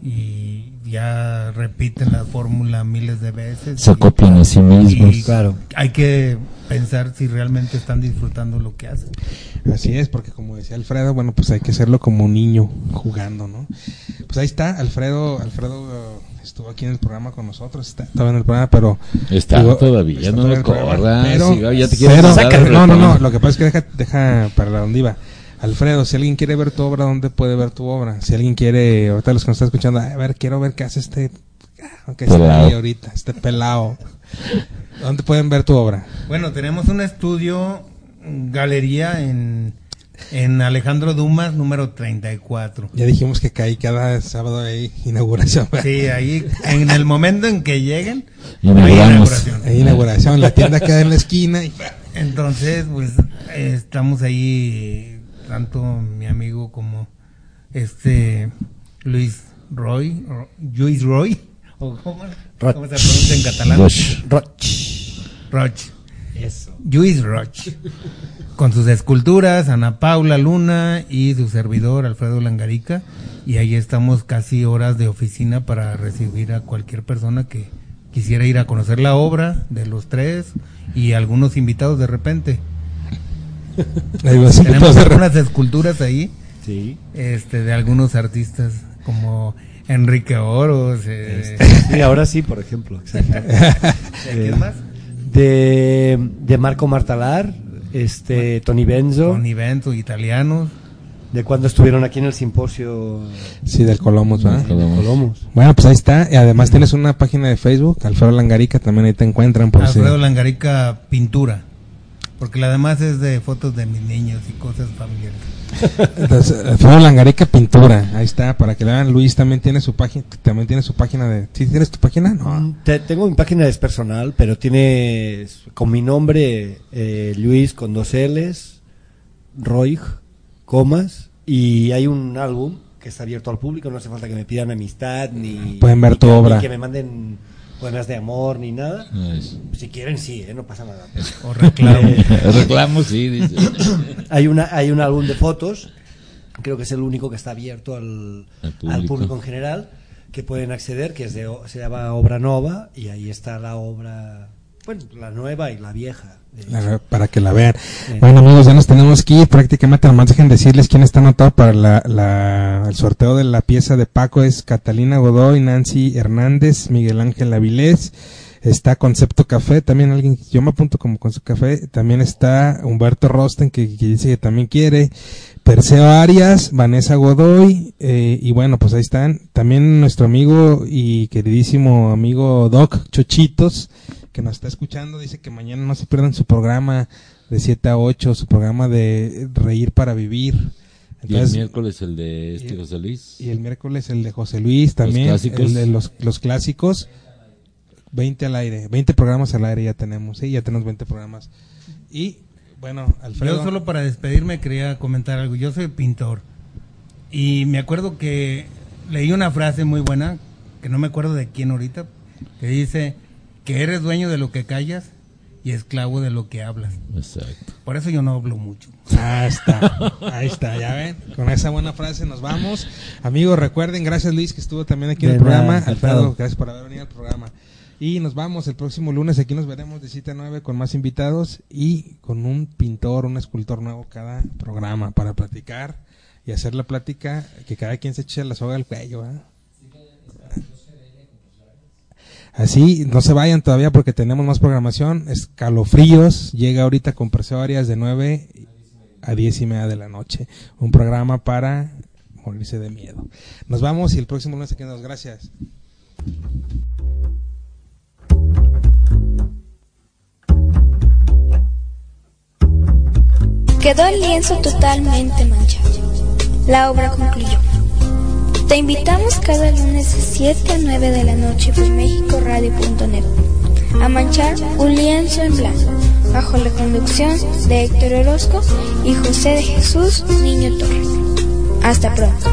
y ya repiten la fórmula miles de veces. Se Y- copian a sí mismos. y Claro. Hay que pensar si realmente están disfrutando lo que hacen. Así es, porque como decía Alfredo, bueno, pues hay que hacerlo como un niño jugando, ¿no? Pues ahí está, Alfredo, Alfredo eh, estuvo aquí en el programa con nosotros, está todavía en el programa, pero Está digo, todavía, está no lo corras. pero- sí, ya te quieres pero- mandar al no, no, no, lo que pasa es que deja, deja para la donde iba. Alfredo, si alguien quiere ver tu obra, ¿dónde puede ver tu obra? Si alguien quiere, ahorita los que nos están escuchando, a ver, quiero ver qué hace este, aunque está ahí ahorita, este pelado. ¿Dónde pueden ver tu obra? Bueno, tenemos un estudio, galería en, en Alejandro Dumas, número 34. Ya dijimos que cae cada sábado hay inauguración. Sí, ahí, en el momento en que lleguen, hay inauguración. Hay inauguración, la tienda queda en la esquina y Entonces, pues estamos ahí, tanto mi amigo como este Luis Roy, o Luis Roy, o cómo, Roch. cómo se pronuncia en catalán. Roch. Roch. Roch. Eso. Luis Roch. Con sus esculturas, Ana Paula Luna y su servidor Alfredo Langarica. Y ahí estamos casi horas de oficina para recibir a cualquier persona que quisiera ir a conocer la obra de los tres y algunos invitados de repente. Ahí vas a Tenemos algunas esculturas ahí, Sí. este, de algunos artistas como Enrique Oros, eh, Sí, ahora sí, por ejemplo. exacto. ¿de ¿quién más? De, de Marco Martalar, este, Tony Benzo, Con eventos italianos. de cuando estuvieron aquí en el simposio Sí, del Colomos, ¿verdad? Colomos. Colomos. Bueno, pues ahí está. Y además tienes una página de Facebook, Alfredo Langarica, también ahí te encuentran por si... Alfredo Langarica Pintura. Porque la demás es de fotos de mis niños y cosas familiares. Entonces, Alfredo Langarica Pintura, ahí está, para que la vean. Luis también tiene su página, también tiene su página de... ¿Sí tienes tu página? No. Mm, te- tengo mi página es personal, pero tiene con mi nombre eh, Luis con dos L's, Roig, comas, y hay un álbum que está abierto al público, no hace falta que me pidan amistad ni Pueden ver ni tu que, obra. ni que me manden poemas de amor ni nada. Nice. Si quieren sí, ¿eh? no pasa nada. O reclamo. Reclamo, sí, dice. hay una hay un álbum de fotos creo que es el único que está abierto al, Al público. en general que pueden acceder que es de se llama obra nova y ahí está la obra bueno la nueva y la vieja para que la vean. Bueno amigos, ya nos tenemos que ir. Prácticamente, nomás dejen decirles quién está anotado para la, la- el sorteo de la pieza de Paco. Es Catalina Godoy, Nancy Hernández, Miguel Ángel Avilés, está Concepto Café, también alguien, yo me apunto como Concepto Café, también está Humberto Rosten que, que dice que también quiere, Perseo Arias, Vanessa Godoy, eh, y bueno, pues ahí están, también nuestro amigo y queridísimo amigo Doc Chochitos, que nos está escuchando, dice que mañana no se pierdan su programa de 7 a 8, su programa de Reír para Vivir. Y el Entonces, miércoles el de este José Luis. y el miércoles el de José Luis también, clásicos. el de los, los clásicos. 20 al aire, 20 programas al aire ya tenemos, sí, ya tenemos 20 programas. Y bueno, Alfredo. Yo solo para despedirme quería comentar algo. Yo soy pintor. Y me acuerdo que leí una frase muy buena que no me acuerdo de quién ahorita, que dice que eres dueño de lo que callas y esclavo de lo que hablas. Exacto. Por eso yo no hablo mucho. Ahí está, ahí está, ya ven. Con esa buena frase nos vamos. Amigos, recuerden, gracias Luis que estuvo también aquí en De el programa. nada, Alfredo, gracias por haber venido al programa. Y nos vamos el próximo lunes, aquí nos veremos de 7 a 9 con más invitados y con un pintor, un escultor nuevo cada programa para platicar y hacer la plática que cada quien se eche la soga al cuello. ¿eh? Así, no se vayan todavía porque tenemos más programación. Escalofríos llega ahorita con presorias de 9 a 10 y media de la noche. Un programa para morirse de miedo. Nos vamos y el próximo lunes aquí nos gracias. Quedó el lienzo totalmente manchado. La obra concluyó. Te invitamos cada lunes de 7 a 9 de la noche por mexicoradio.net a manchar un lienzo en blanco, bajo la conducción de Héctor Orozco y José de Jesús Niño Torres. Hasta pronto.